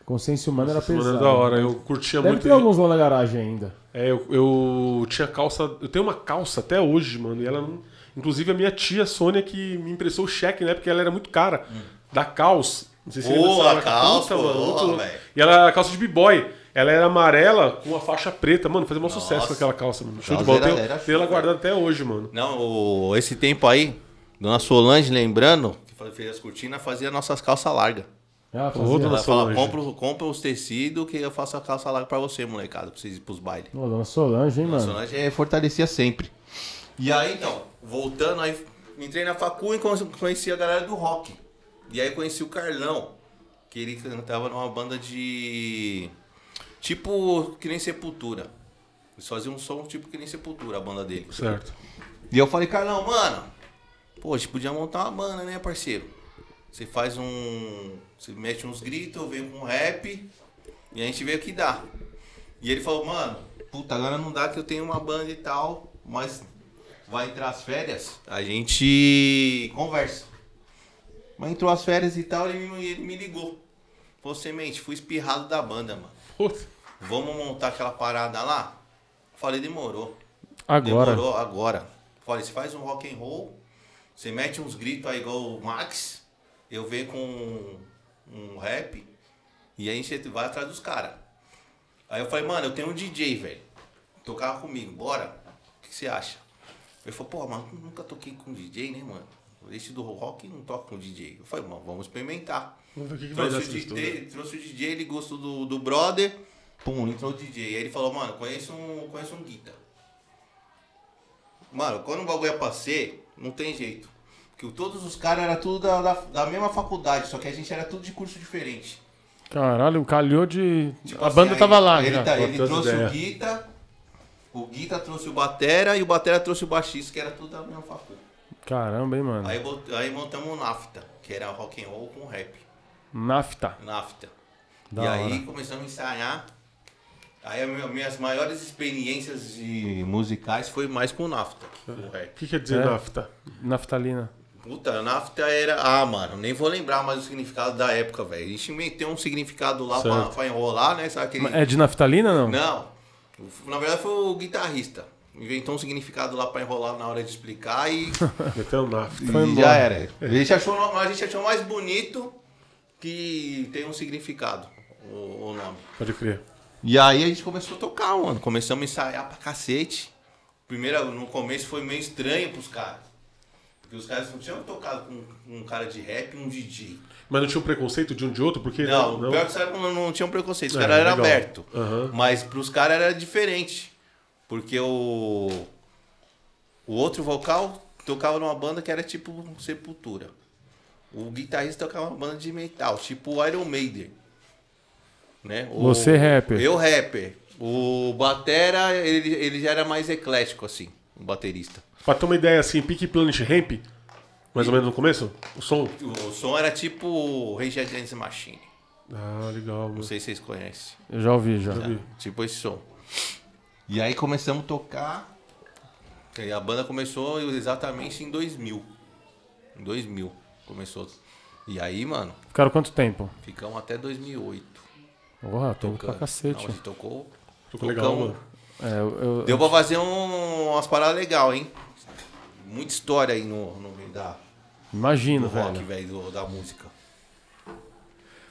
Consciência Humana era Mano, pesado. é da hora. Eu curtia Deve muito. ter alguns lá na garagem ainda. É, eu, eu tinha calça. Eu tenho uma calça até hoje, mano. E ela não. Inclusive a minha tia Sônia que me emprestou o cheque, né? Porque ela era muito cara. Da calça. Não sei se você Pô, lembra dessa a marca. calça, Puta, pô, muito louco. velho. E ela era calça de b-boy. Ela era amarela com uma faixa preta. Mano, fazia um sucesso Nossa. com aquela calça, mano. Show de bola. era- ela guardada até hoje, mano. Não, o- esse tempo aí, Dona Solange, lembrando, que fez as cortinas, fazia nossas calças largas. Ô, fazia. dona Ela fala, Solange. compra, o- compra os tecidos que eu faço a calça larga pra você, molecada, pra vocês ir pros bailes. Ô, dona Solange, hein, Dona mano? Solange é, fortalecia sempre. E aí, então, voltando, aí entrei na facu e con- conheci a galera do rock. E aí conheci o Carlão, que ele cantava numa banda de... Tipo, que nem Sepultura. Eles faziam um som tipo que nem Sepultura, a banda dele. Certo. E eu falei, Carlão, mano, pô, a gente podia montar uma banda, né, parceiro? Você faz um. Você mete uns gritos, venho com um rap e a gente vê o que dá. E ele falou, mano, puta, agora não dá que eu tenho uma banda e tal, mas vai entrar as férias, a gente conversa. Mas entrou as férias e tal, ele me, ele me ligou. Falou, semente, fui espirrado da banda, mano. Puta. Vamos montar aquela parada lá? Falei, demorou. Agora. Demorou agora. Falei, você faz um rock and roll, você mete uns gritos aí igual o Max, eu venho com um, um rap e aí a gente vai atrás dos caras. Aí eu falei, mano, eu tenho um DJ, velho. Tocava comigo, bora? O que você acha? Ele falou, pô, mano, nunca toquei com DJ, né, mano? Esse do rock não toca com DJ. Eu falei, mano, vamos experimentar. Vamos ver o que, que vai dar Trouxe o, essa história. DJ, trouxe o DJ, ele gostou do, do brother. Pum, entrou o DJ. Aí ele falou, mano, conheço um, conheço um guita. Mano, quando o bagulho é pra ser, não tem jeito. Porque todos os caras eram tudo da, da, da mesma faculdade, só que a gente era tudo de curso diferente. Caralho, calhou de. Tipo a assim, banda aí tava lá Ele, tá- ele trouxe ideia. o guita, o guita trouxe o batera e o batera trouxe o baixista, que era tudo da mesma faculdade. Caramba, hein, mano. Aí, bot- aí montamos o NAFTA, que era rock and roll com rap. Nafta. NAFTA. Da e hora. aí começamos a ensaiar. Aí as minhas- maiores experiências de musicais foi mais com o NAFTA, o que quer dizer É. nafta? Naftalina. Puta, NAFTA era. Ah, mano, nem vou lembrar mais o significado da época, velho. A gente meteu um significado lá pra, pra enrolar, né? Sabe aquele. É de naftalina não? Não. Na verdade foi o guitarrista. Inventou um significado lá pra enrolar na hora de explicar e. [LAUGHS] Meteu nafta. E já era. A gente, achou, a gente achou mais bonito que tem um significado, o, o nome. Pode crer. E aí a gente começou a tocar, mano. Começamos a ensaiar pra cacete. Primeiro, no começo foi meio estranho pros caras. Porque os caras não tinham tocado com um cara de rap e um DJ. Mas não tinha um preconceito de um de outro? Porque Não, o pior que os caras não, não tinham preconceito. Os É, caras eram abertos. Aham. Mas pros caras era diferente. Porque o. O outro vocal tocava numa banda que era tipo Sepultura. O guitarrista tocava uma banda de metal, tipo Iron Maiden. Né? O- Você rapper. Eu rapper. O Batera, ele, ele já era mais eclético, assim, o baterista. Pra ter uma ideia assim, Pique Planet Ramp, mais ou menos no começo, o som. O som era tipo Rage Against the Machine. Ah, legal, Não sei se vocês conhecem. Eu já ouvi, já. vi. Tipo esse som. E aí começamos a tocar. E a banda começou exatamente em 2000. Em 2000 começou. E aí, mano, Ficaram quanto tempo? ficamos até 2008. Porra, tempo pra cacete. Não, a gente tocou. Ficou legal, mano. É, eu, eu- Deu pra fazer um- umas paradas legais, hein? Muita história aí no, no meio da, imagino, do rock, velho. velho, do- da música.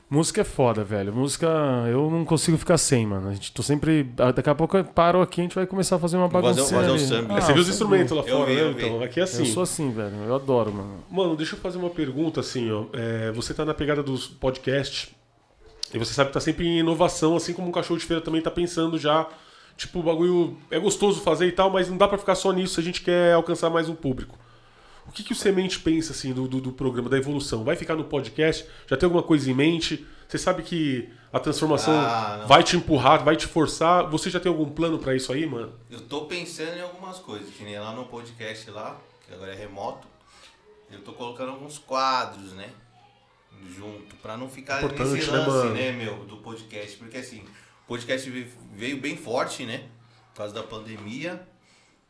Música é foda, velho. Música, eu não consigo ficar sem, mano. A gente tô sempre. Daqui a pouco eu paro aqui, a gente vai começar a fazer uma um- bagunça. fazer um samba. É, você viu os Ah, instrumentos lá Eu fora, vi, né? eu vi. Então, aqui é assim. Eu sou assim, velho. Eu adoro, mano. Mano, deixa eu fazer uma pergunta assim, ó. É, você tá na pegada dos podcasts e você sabe que tá sempre em inovação, assim como um cachorro de feira também tá pensando já. Tipo, o bagulho é gostoso fazer e tal, mas não dá pra ficar só nisso se a gente quer alcançar mais um público. O que, que o Semente pensa, assim, do, do, do programa, da evolução? Vai ficar no podcast? Já tem alguma coisa em mente? Você sabe que a transformação Ah, vai te empurrar, vai te forçar? Você já tem algum plano pra isso aí, mano? Eu tô pensando em algumas coisas, que nem lá no podcast lá, que agora é remoto. Eu tô colocando alguns quadros, né? Junto, pra não ficar Importante, nesse né, lance, mano? né, meu, do podcast. Porque assim, o podcast veio- bem forte, né? Por causa da pandemia.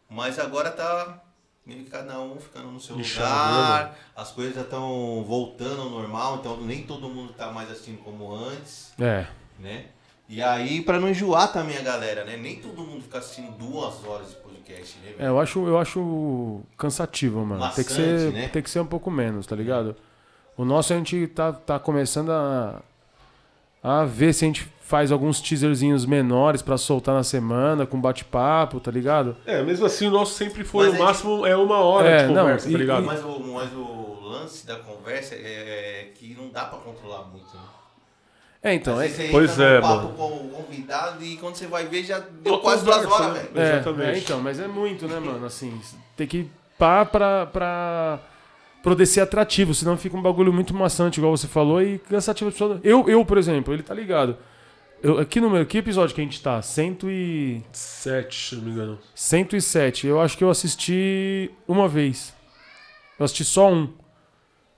Mas agora tá meio que cada um ficando no seu Nichado, lugar. As coisas já estão voltando ao normal, então nem todo mundo tá mais assistindo como antes É. né? E aí, pra não enjoar também a galera, né? Nem todo mundo fica assistindo duas horas de podcast, né? É, eu acho, eu acho cansativo, mano. tem, que ser, né? tem que ser um pouco menos, tá ligado? O nosso a gente tá, tá começando a, a ver se a gente faz alguns teaserzinhos menores pra soltar na semana, com bate-papo, tá ligado? É, mesmo assim o nosso sempre foi, Mas o a gente- máximo é uma hora É, de não, conversa, e- tá ligado? Mas, o, mas o lance da conversa é que não dá pra controlar muito, né? É, então, é, pois é, mano. com o convidado e quando você vai ver já deu quase duas horas, né? velho. é, Exatamente. é, então, mas é muito, né, mano? Assim, tem que pá pra, pra poder ser atrativo, senão fica um bagulho muito maçante, igual você falou, e cansativo. Eu, eu, por exemplo, ele tá ligado. Eu, aqui no meu, que episódio que a gente tá? Cento e... Sete, se não me engano. 107. Eu acho que eu assisti uma vez. Eu assisti só um.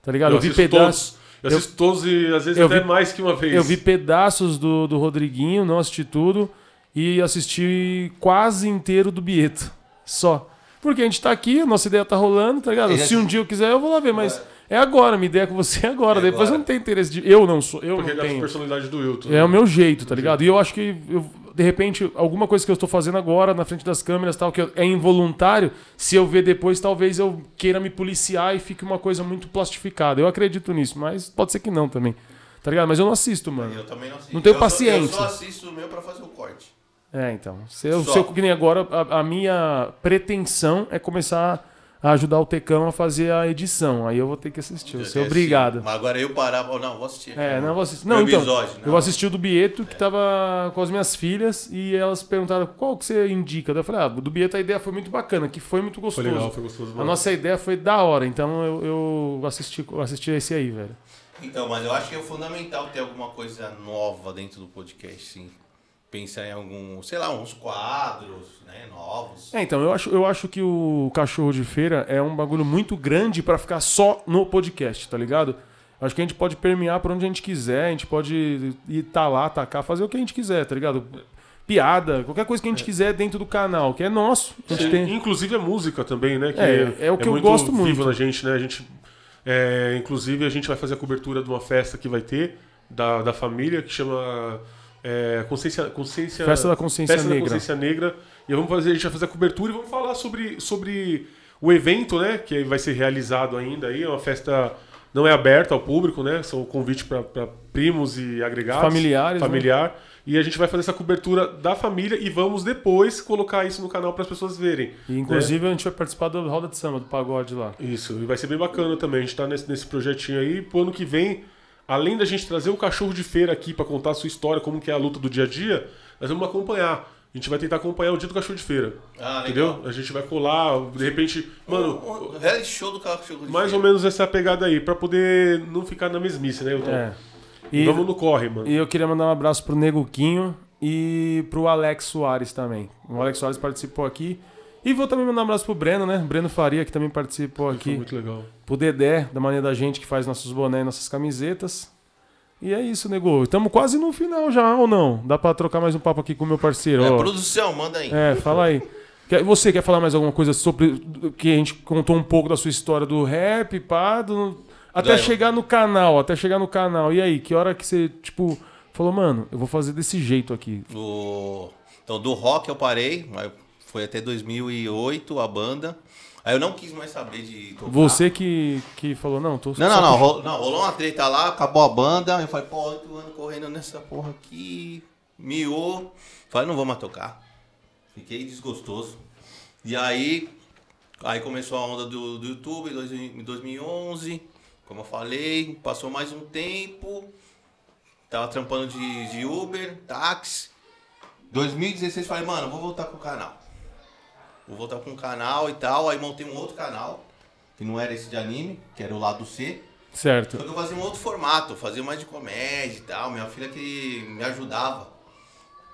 Tá ligado? Eu, vi assisto pedaços. todos. Eu assisto todos e às vezes eu até vi- mais que uma vez. Eu vi pedaços do, do Rodriguinho, não assisti tudo. E assisti quase inteiro do Bieto. Só. Porque a gente tá aqui, a nossa ideia tá rolando, tá ligado? Se um dia eu quiser, eu vou lá ver, mas É. é agora, minha ideia com você é agora. É Depois agora. eu não tenho interesse de. Eu não sou, eu Porque é não tenho. personalidade do Wilton. É o meu jeito, tá ligado? E eu acho que, eu- de repente, alguma coisa que eu estou fazendo agora na frente das câmeras tal, que eu- é involuntário, se eu ver depois, talvez eu queira me policiar e fique uma coisa muito plastificada. Eu acredito nisso, mas pode ser que não também. Tá ligado? Mas eu não assisto, mano. Eu também não assisto. Não tenho Eu só- paciência. eu só assisto o meu pra fazer o corte. É, então. Se eu, se eu que nem agora, a, a minha pretensão é começar a ajudar o Tecão a fazer a edição. Aí eu vou ter que assistir. Eu Eu vou ser tenho obrigado. Mas agora eu parar, oh, não, vou assistir. É, não vou assistir. Não, então. episódio, Eu não. assisti o do Bieto, que tava com as minhas filhas, e elas perguntaram qual que você indica. Eu falei, ah, o do Bieto a ideia foi muito bacana, que foi muito Foi gostoso. legal, foi gostoso. A mano. nossa ideia foi da hora, então eu, eu assisti, eu assisti esse aí, velho. Então, mas eu acho que é fundamental ter alguma coisa nova dentro do podcast, sim. Pensar em algum, sei lá, uns quadros, né, novos. É, então, eu acho, eu acho que o cachorro de feira é um bagulho muito grande pra ficar só no podcast, tá ligado? Acho que a gente pode permear por onde a gente quiser, a gente pode ir tá lá, tacar, fazer o que a gente quiser, tá ligado? Piada, qualquer coisa que a gente quiser dentro do canal, que é nosso. A gente Sim, tem. Inclusive a música também, né? Que É, é o que eu muito gosto vivo muito. na gente, né? A gente, é, inclusive a gente vai fazer a cobertura de uma festa que vai ter da, da família que chama é, Consciência, Consciência Festa da Consciência Festa da Negra. Consciência Negra. E vamos fazer, a gente vai fazer a cobertura e vamos falar sobre, sobre o evento, né? Que vai ser realizado ainda aí. É uma festa. Não é aberta ao público, né? São convite para primos e agregados. Familiares, né? Familiar. E a gente vai fazer essa cobertura da família e vamos depois colocar isso no canal para as pessoas verem. E, inclusive a gente vai participar da roda de samba, do pagode lá. Isso, e vai ser bem bacana também. A gente tá nesse, nesse projetinho aí. Pro ano que vem, além da gente trazer o cachorro de feira aqui para contar a sua história, como que é a luta do dia a dia, nós vamos acompanhar. A gente vai tentar acompanhar o dia do cachorro de feira. Ah, legal. entendeu? A gente vai colar, de repente. Mano, Um, um reality show do cachorro de mais ou feira. menos essa pegada aí, para poder não ficar na mesmice, né, Elton? É. E, Vamos no corre, mano. e eu queria mandar um abraço pro Neguquinho e pro Alex Soares também. O Alex Soares participou aqui. E vou também mandar um abraço pro Breno, né? Breno Faria, que também participou Foi aqui. muito legal. Pro Dedé, da maneira da gente que faz nossos bonés e nossas camisetas. E é isso, nego. Estamos quase no final já, ou não? Dá pra trocar mais um papo aqui com o meu parceiro. É, ó. produção, manda aí. É, fala aí. Quer- Você quer falar mais alguma coisa sobre que a gente contou um pouco da sua história do rap, pá, do- Até Doeu. chegar no canal, até chegar no canal. E aí, que hora que você, tipo, falou, mano, eu vou fazer desse jeito aqui. O- Então, do rock eu parei, mas foi até 2008 a banda. Aí eu não quis mais saber de tocar. Você que, que falou, não, tô Não, não, não, com- ro- não. Rolou uma treta lá, acabou a banda. Eu falei, pô, oito anos correndo nessa porra aqui. Miou. Falei, não vou mais tocar. Fiquei desgostoso. E aí, aí começou a onda do, do YouTube em 2011. Como eu falei, passou mais um tempo. Tava trampando de, de Uber, táxi. 2016 falei, mano, vou voltar com o canal. Vou voltar com o canal e tal. Aí montei um outro canal, que não era esse de anime, que era o lado C. Certo. Só que eu fazia um outro formato, fazia mais de comédia e tal. Minha filha que me ajudava.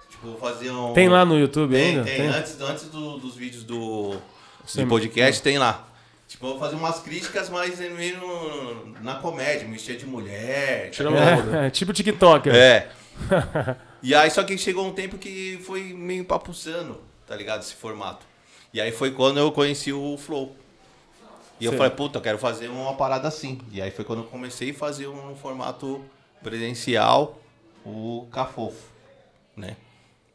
Tipo, fazia um. Tem lá no YouTube Tem, ainda? tem. Antes, antes do- dos vídeos do, do podcast, tem lá. Tipo, eu fazia umas críticas, mas meio no- na comédia, me de mulher. Onda. É, tipo TikToker. É. [LAUGHS] e aí, só que chegou um tempo que foi meio papuçando, tá ligado? Esse formato. E aí foi quando eu conheci o Flow. E eu Sim. falei, puta, eu quero fazer uma parada assim. E aí foi quando eu comecei a fazer um formato presencial, o Cafofo, né?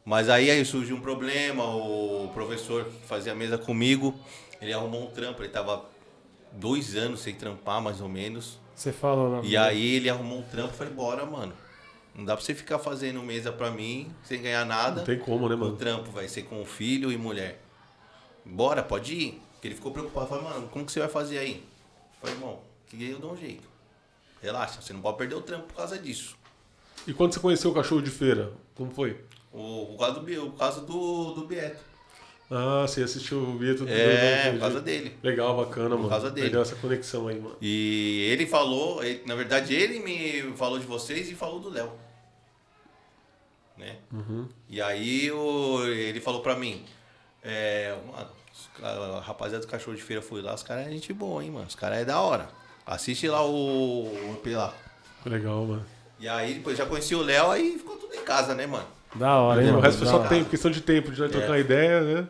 Mas aí, aí surgiu um problema, o professor que fazia a mesa comigo, ele arrumou um trampo, ele tava dois anos sem trampar, mais ou menos. Você fala lá. E aí ele arrumou um trampo e falei, bora, mano. Não dá pra você ficar fazendo mesa pra mim sem ganhar nada. Não tem como, né, O mano? trampo vai ser com filho e mulher. Bora, pode ir. Porque ele ficou preocupado. Falei, mano, como que você vai fazer aí? Falei, irmão, que eu dou um jeito. Relaxa, você não pode perder o trampo por causa disso. E quando você conheceu o cachorro de feira? Como foi? O, o caso, do, o caso do, do Bieto. Ah, você assistiu o Vieto do É, por causa dele. Legal, bacana, mano. causa dele. Legal essa conexão aí, mano. E ele falou, ele- na verdade ele me falou de vocês e falou do Léo. Né? E aí o, ele falou pra mim, é, mano, a rapaziada do cachorro de feira foi lá, os caras é gente boa, hein, mano. Os caras é da hora. Assiste lá o, o EP lá. Legal, mano. E aí depois já conheci o Léo, aí ficou tudo em casa, né, mano? Da hora, hein, o resto foi só hora. tempo, questão de tempo, de nós trocar uma ideia, né?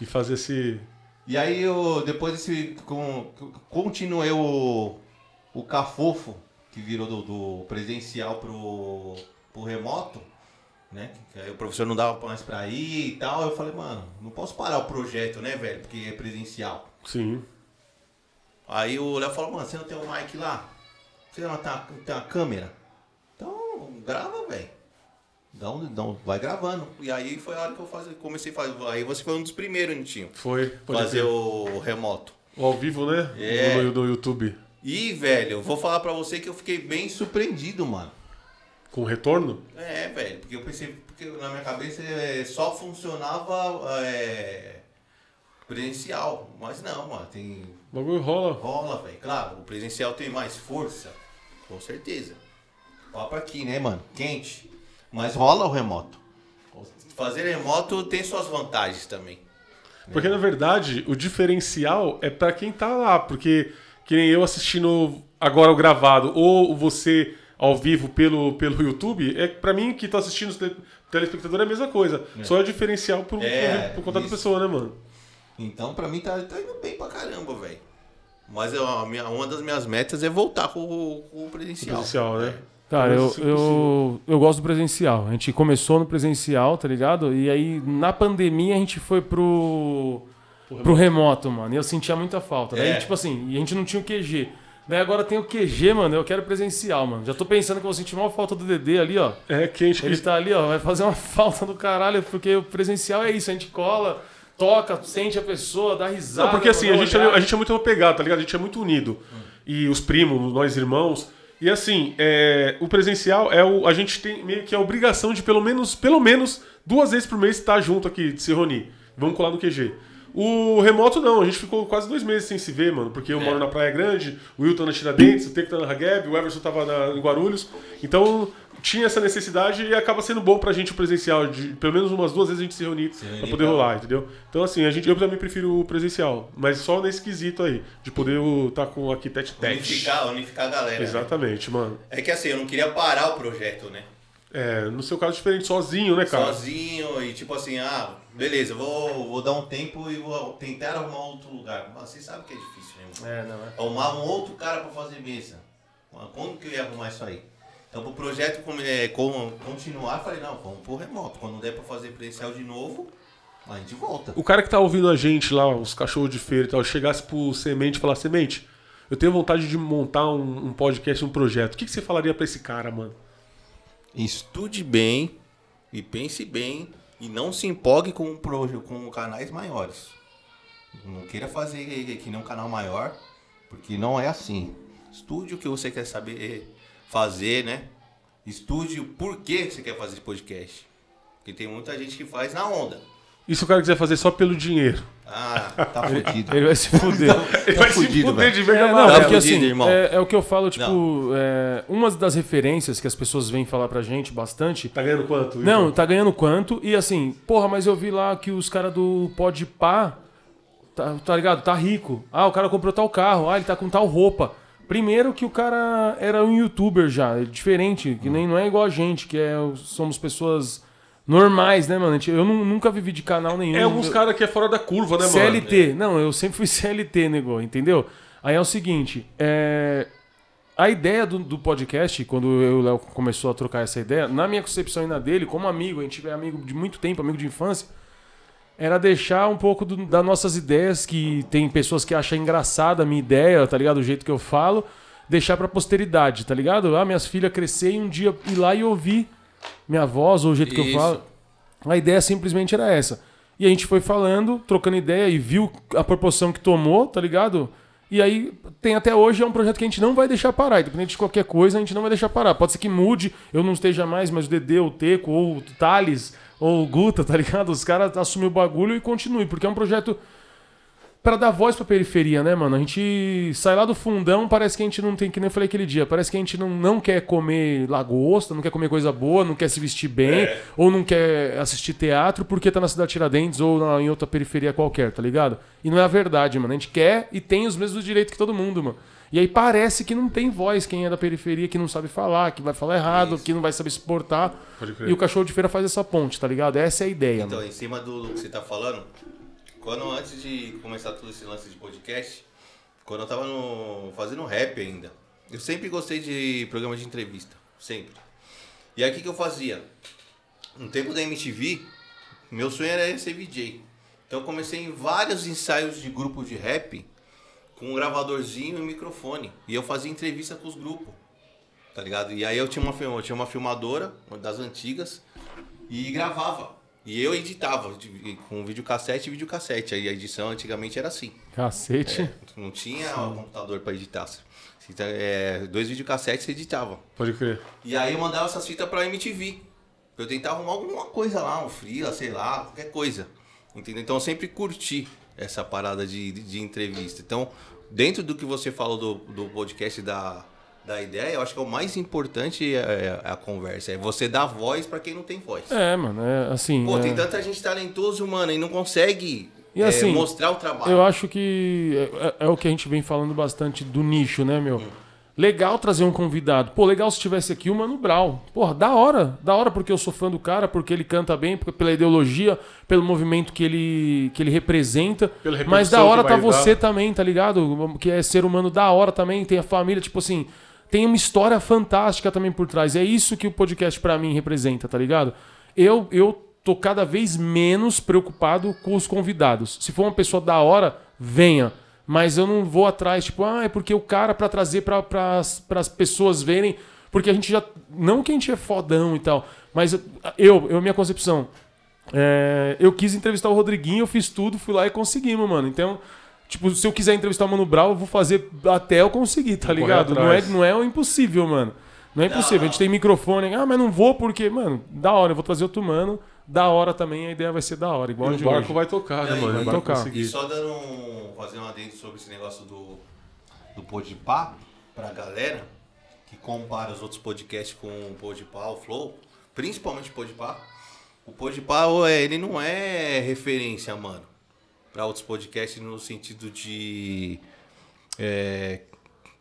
E fazer esse. E aí eu, depois desse. Com, continuei o, o Cafofo, que virou do, do presencial pro, pro remoto, né? Que aí o professor não dava mais pra ir e tal. Eu falei, mano, não posso parar o projeto, né, velho? Porque é presencial. Sim. Aí o Léo falou, mano, você não tem um mic lá? Você não tem uma, tem uma câmera? Então, grava, velho. Dá um, dá um- vai gravando. E aí foi a hora que eu fazia, comecei a fazer. Aí você foi um dos primeiros, Nitinho. Foi. Pode Fazer o remoto. O ao vivo, né? É. No, no YouTube. E, velho, eu vou falar pra você que eu fiquei bem surpreendido, mano. Com retorno? É, velho, porque eu pensei, porque na minha cabeça é, só funcionava é, presencial. Mas não, mano, tem. O bagulho rola. Rola, velho. Claro, o presencial tem mais força, com certeza. Papo aqui, né, mano? Quente. Mas rola o remoto. Fazer remoto tem suas vantagens também. Porque na verdade o diferencial é pra quem tá lá, porque que nem eu assistindo agora o gravado ou você ao vivo pelo, pelo YouTube, é para mim que tô assistindo o tele- telespectador é a mesma coisa. Só é o diferencial pro, É, pro, pro contato da isso. pessoa, né, mano? Então, pra mim, tá, tá indo bem pra caramba, velho. Mas eu- a minha, uma das minhas metas é voltar com, o- com o presencial. Presencial, né? Cara, eu, eu, eu gosto do presencial. A gente começou no presencial, tá ligado? E aí, na pandemia, a gente foi pro, pro remoto, mano. E eu sentia muita falta. Daí, É. tipo assim, e a gente não tinha o QG. Daí agora tem o QG, mano. Eu quero presencial, mano. Já tô pensando que eu vou sentir uma falta do DD ali, ó. É quente. Ele tá ali, ó. Vai fazer uma [LAUGHS] falta do caralho, porque o presencial é isso. A gente cola, toca, sente a pessoa, dá risada. Não, porque assim, a gente, é, a gente é muito apegado, tá ligado? A gente é muito unido. E os primos, nós irmãos. E assim, é, o presencial é o. A gente tem meio que a obrigação de pelo menos, pelo menos duas vezes por mês estar junto aqui, de se reunir. Vamos colar no QG. O remoto não, a gente ficou quase dois meses sem se ver, mano, porque eu moro na Praia Grande, o Will tá na Tiradentes, o Teco tá na Hageb, o Everson tava na, em Guarulhos. Então tinha essa necessidade e acaba sendo bom pra gente o presencial, de pelo menos umas duas vezes a gente se reunir pra poder pra- rolar, entendeu? Então assim, a gente, eu também prefiro o presencial, mas só nesse quesito aí, de poder estar com aqui tete tete. Unificar, unificar a galera. né? Exatamente, mano. É que assim, eu não queria parar o projeto, né? É, no seu caso diferente, sozinho, né, cara? Sozinho e tipo assim, ah, beleza, vou, vou dar um tempo e vou tentar arrumar outro lugar. Mas você sabe que é difícil, né? É, não é. Arrumar um outro cara pra fazer mesa. Como que eu ia arrumar isso aí? Então pro projeto é, continuar, eu falei, não, vamos pro remoto. Quando der pra fazer presencial de novo, a gente volta. O cara que tá ouvindo a gente lá, os cachorros de feira e tal, chegasse pro Semente e falar, Semente, eu tenho vontade de montar um, um podcast, um projeto. O que, que você falaria pra esse cara, mano? Estude bem e pense bem e não se empolgue com, com canais maiores. Não queira fazer que nem um canal maior, porque não é assim. Estude o que você quer saber fazer, né? Estude o porquê você quer fazer esse podcast. Porque tem muita gente que faz na onda. E se o cara quiser fazer só pelo dinheiro? Ah, tá fudido. Ele vai se fuder. Ele Tá vai se fudido, fuder velho. de verde É, não. Tá porque fudido, assim, irmão. é, é o que eu falo, tipo, é, uma das referências que as pessoas vêm falar pra gente bastante. Tá ganhando quanto? Não, Igor? tá ganhando quanto? E assim, porra, mas eu vi lá que os caras do Pode Pá, tá, tá ligado? Tá rico. Ah, o cara comprou tal carro, ah, ele tá com tal roupa. Primeiro que o cara era um youtuber já, é diferente, que nem não é igual a gente, que é, somos pessoas normais, né, mano? Eu nu- nunca vivi de canal nenhum. É alguns caras que é fora da curva, né, mano? CLT. Não, eu sempre fui [LAUGHS] CLT, nego, entendeu? Aí é o seguinte, é... a ideia do, do podcast, quando eu e o Léo começou a trocar essa ideia, na minha concepção e na dele, como amigo, a gente é amigo de muito tempo, amigo de infância, era deixar um pouco do- das nossas ideias, que tem pessoas que acham engraçada a minha ideia, tá ligado? O jeito que eu falo, deixar pra posteridade, tá ligado? Ah, minhas filhas crescer e um dia ir lá e ouvir minha voz ou o jeito que eu Isso. falo. A ideia simplesmente era essa. E a gente foi falando, trocando ideia e viu a proporção que tomou, tá ligado? E aí tem até hoje, é um projeto que a gente não vai deixar parar. Independente de qualquer coisa, a gente não vai deixar parar. Pode ser que mude, eu não esteja mais, mas o Dedê, o Teco, ou o Thales, ou o Guta, tá ligado? Os caras assumem o bagulho e continuem, porque é um projeto Pra dar voz pra periferia, né, mano? A gente sai lá do fundão, parece que a gente não tem, que nem eu falei aquele dia, parece que a gente não, não quer comer lagosta, não quer comer coisa boa, não quer se vestir bem, ou não quer assistir teatro porque tá na cidade de Tiradentes ou na- em outra periferia qualquer, tá ligado? E não é a verdade, mano. A gente quer e tem os mesmos direitos que todo mundo, mano. E aí parece que não tem voz quem é da periferia, que não sabe falar, que vai falar errado, que não vai saber se portar. Pode crer. E o cachorro de feira faz essa ponte, tá ligado? Essa é a ideia, Então, mano. em cima do, do que você tá falando, quando antes de começar todo esse lance de podcast, quando eu tava no, fazendo rap ainda, eu sempre gostei de programas de entrevista. Sempre. E aí o que, que eu fazia? No tempo da MTV, meu sonho era ser VJ. Então eu comecei em vários ensaios de grupo de rap com um gravadorzinho e um microfone. E eu fazia entrevista com os grupos. Tá ligado? E aí eu tinha uma, eu tinha uma filmadora, uma das antigas, e gravava. E eu editava de- com videocassete e videocassete. Aí a edição antigamente era assim. Cacete. Não tinha um computador pra editar. Você tá- é, dois videocassetes você editava. Pode crer. E aí eu mandava essas fitas pra MTV. Pra eu tentar arrumar alguma coisa lá, um freela, sei lá, qualquer coisa. Entendeu? Então eu sempre curti essa parada de, de, de entrevista. Então, dentro do que você falou do, do podcast da, da ideia, eu acho que é o mais importante é, é a conversa. É você dar voz pra quem não tem voz. É, mano, é assim. Pô, é... tem tanta gente talentoso, mano, e não consegue E é, assim, mostrar o trabalho. Eu acho que é, é- é o que a gente vem falando bastante do nicho, né, meu? Legal trazer um convidado. Pô, legal se tivesse aqui o Mano Brown. Porra, da hora. Da hora porque eu sou fã do cara, porque ele canta bem, porque- pela ideologia, pelo movimento que ele, que ele representa. Mas da hora tá você dar. também, tá ligado? Que é ser humano da hora também, tem a família, tipo assim, tem uma história fantástica também por trás. É isso que o podcast pra mim representa, tá ligado? Eu eu tô cada vez menos preocupado com os convidados. Se for uma pessoa da hora, venha. Mas eu não vou atrás, tipo, ah, é porque o cara pra trazer pra, pras, pras pessoas verem. Porque a gente já. Não que a gente é fodão e tal, mas eu, eu minha concepção. É, eu quis entrevistar o Rodriguinho, eu fiz tudo, fui lá e conseguimos, mano. Então, tipo, se eu quiser entrevistar o Mano Brown, eu vou fazer até eu conseguir, tá Correr ligado? Não é, não é o impossível, mano. Não é impossível. A gente tem microfone, ah, mas não vou porque, mano, da hora, eu vou trazer outro mano, da hora também, a ideia vai ser da hora, igual E de o barco hoje. vai tocar, né, Aí, mano? vai barco tocar. conseguir. E só dando um, fazendo um adendo sobre esse negócio do, do Podpah pra galera que compara os outros podcasts com o Podpah, o Flow, principalmente o Podpah. O Podpah, é, ele não é referência, mano, pra outros podcasts no sentido de é,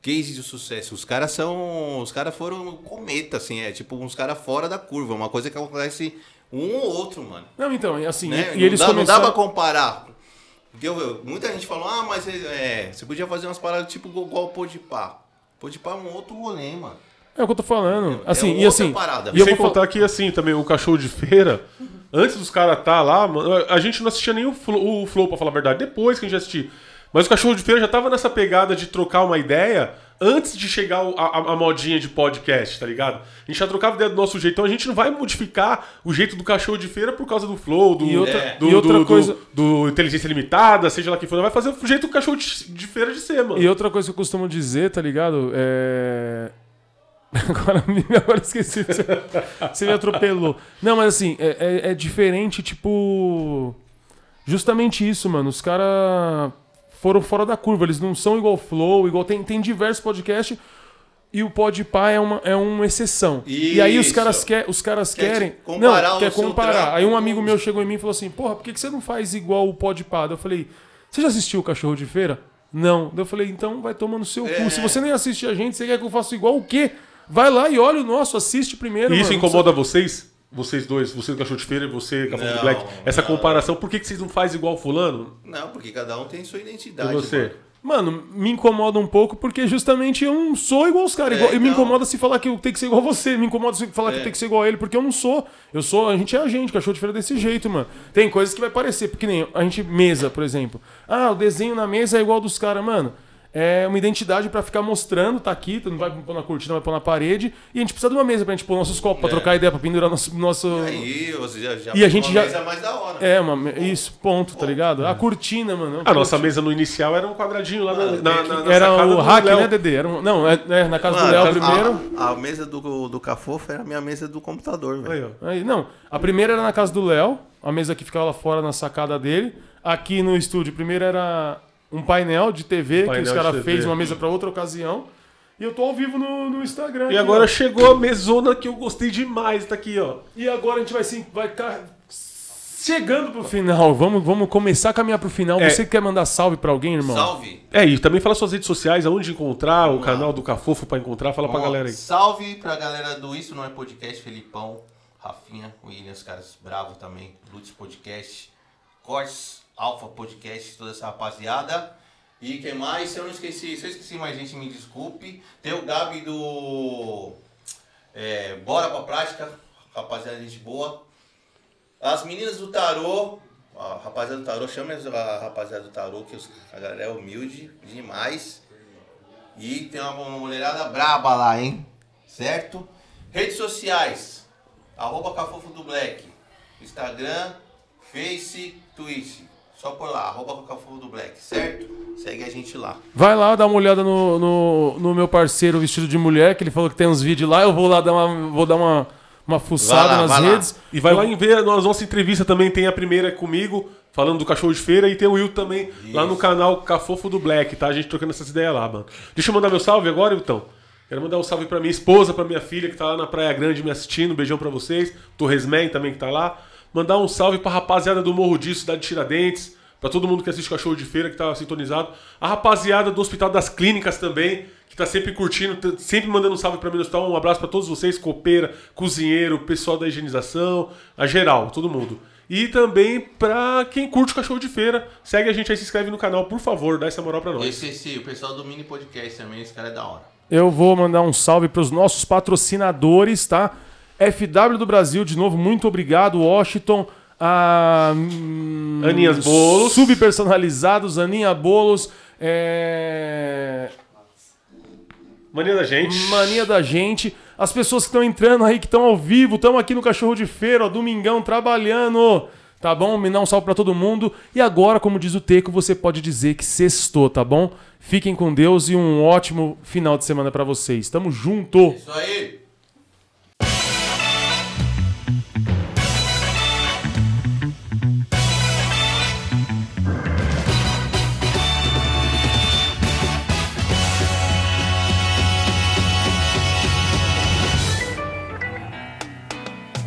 case de sucesso. Os caras são. Os caras foram cometa, assim, é tipo uns caras fora da curva. Uma coisa que acontece um ou outro, mano. Não, então, e assim, Né? e não, eles dá, não dá começaram... pra comparar. Porque muita gente falou, ah, mas é, você podia fazer umas paradas tipo igual o Podpah. Podpah é um outro rolê, mano. É o que eu tô falando. Assim, é e assim... parada. E eu Sem vou contar que, assim, também o cachorro de feira, antes dos caras tá lá, a gente não assistia nem o Flow, o Flow, pra falar a verdade, depois que a gente assistia. Mas o cachorro de feira já tava nessa pegada de trocar uma ideia antes de chegar a, a- a modinha de podcast, tá ligado? A gente já trocava ideia do nosso jeito, então a gente não vai modificar o jeito do cachorro de feira por causa do Flow, do, E outra- É. do, e outra do- coisa- do, do Inteligência Limitada, seja lá que for, vai fazer o jeito do cachorro de, de feira de ser, mano. E outra coisa que eu costumo dizer, tá ligado? É. [LAUGHS] Agora, [LAUGHS] agora esqueci. [LAUGHS] Você, me atropelou. Não, mas assim, é, é- é diferente, tipo. Justamente isso, mano. Os caras foram fora da curva. Eles não são igual Flow, igual. Tem, tem diversos podcasts. E o Podpah é uma, é uma exceção. E aí os Isso. caras, quer, os caras Quer querem. comparar não, quer comparar. Aí um amigo meu chegou em mim e falou assim: Porra, por que, que você não faz igual o Podpah? Eu falei: Você já assistiu o Cachorro de Feira? Não. Eu falei: Então vai tomando seu É. cu. Se você nem assiste a gente, você quer que eu faça igual o quê? Vai lá e olha o nosso, assiste primeiro. E isso mano. incomoda vocês? Vocês dois, você do Cachorro de Feira e você, Café do Não, Black, essa não. comparação, por que, que vocês não fazem igual fulano? Não, porque cada um tem sua E identidade. você? mano. Mano, me incomoda um pouco porque justamente eu não sou igual os caras. É, igual- e me então. incomoda se falar que eu tenho que ser igual você. Me incomoda se falar que eu É. tenho que ser igual a ele, porque eu não sou. Eu sou, a gente é a gente, cachorro de feira desse jeito, mano. Tem coisas que vai parecer, porque nem a gente, mesa, por exemplo. Ah, o desenho na mesa é igual dos caras, mano. É uma identidade pra ficar mostrando, tá aqui, tu não vai pôr na cortina, vai pôr na parede. E a gente precisa de uma mesa pra gente pôr nossos copos, pra É. trocar ideia, pra pendurar nosso. nosso... Aí você já, já E a gente uma já- mesa mais da hora. É, uma, me- isso, ponto, tá ligado? A cortina, mano. A nossa mesa no inicial era um quadradinho lá na, Mano, na, tem que- na, na Era o do hack, Léo. né, Dedê? Era um- não, é, é, na casa Mano, do Léo a- primeiro. A, a mesa do, do Cafofo era a minha mesa do computador, velho. Aí, ó. Aí, não, a primeira era na casa do Léo, a mesa que ficava lá fora na sacada dele. Aqui no estúdio, primeiro era um painel de TV Painel que os caras fez uma mesa pra outra ocasião. E eu tô ao vivo no, no Instagram. E aqui, agora ó. chegou a mesona que eu gostei demais, tá aqui, ó. E agora a gente vai sim, vai ficar chegando pro final. Vamos, vamos começar a caminhar pro final. É. Você quer mandar salve pra alguém, irmão? Salve! É, e também fala suas redes sociais, aonde encontrar, o canal do Cafofo pra encontrar, fala pra Ó, galera aí. Salve pra galera do Isso Não É Podcast, Felipão, Rafinha, Williams, caras bravos também, Lutz Podcast, Cortes, Alpha Podcast, toda essa rapaziada. E quem mais? Se eu não esqueci, se eu esqueci mais gente, me desculpe. Tem o Gabi do é, Bora Pra Prática, rapaziada, gente boa. As meninas do Tarô, a rapaziada do Tarô, chama a rapaziada do Tarô, que a galera é humilde demais. E tem uma mulherada braba lá, hein? Certo? Redes sociais. Arroba Cafofo do Black. Instagram, Face, Twitch. Só por lá, arroba Cafofo do Black, certo? Segue a gente lá. Vai lá, dá uma olhada no, no, no meu parceiro vestido de mulher, que ele falou que tem uns vídeos lá. Eu vou lá dar uma, vou dar uma, uma fuçada lá, nas vai lá. redes. E vai lá em ver a nossa entrevista também, tem a primeira comigo, falando do cachorro de feira, e tem o Will também, lá no canal Cafofo do Black, tá? A gente trocando essas ideias lá, mano. Deixa eu mandar meu salve agora, Wilton. Quero mandar um salve pra minha esposa, pra minha filha que tá lá na Praia Grande me assistindo. Um beijão pra vocês. Torresman também que tá lá. Mandar um salve pra rapaziada do Morro Disso, cidade de Tiradentes. Pra todo mundo que assiste Cachorro de Feira, que tá sintonizado. A rapaziada do Hospital das Clínicas também, que tá sempre curtindo, t- sempre mandando um salve pra mim no hospital. Um abraço pra todos vocês, copeira, cozinheiro, pessoal da higienização, a geral, todo mundo. E também pra quem curte o Cachorro de Feira, segue a gente aí, se inscreve no canal, por favor, dá essa moral pra nós. Esqueci, o pessoal do Mini Podcast também, esse cara é da hora. Eu vou mandar um salve para os nossos patrocinadores, tá? FW do Brasil, de novo, muito obrigado, Washington. A, hum, Aninhas Bolos. Subpersonalizados, Aninha Bolos. É... Mania da gente. Mania da gente. As pessoas que estão entrando aí, que estão ao vivo, estão aqui no Cachorro de Feira, ó, domingão, trabalhando. Tá bom? Me dá um salve pra todo mundo. E agora, como diz o Teco, você pode dizer que sextou, tá bom? Fiquem com Deus e um ótimo final de semana pra vocês. Tamo junto! Isso aí!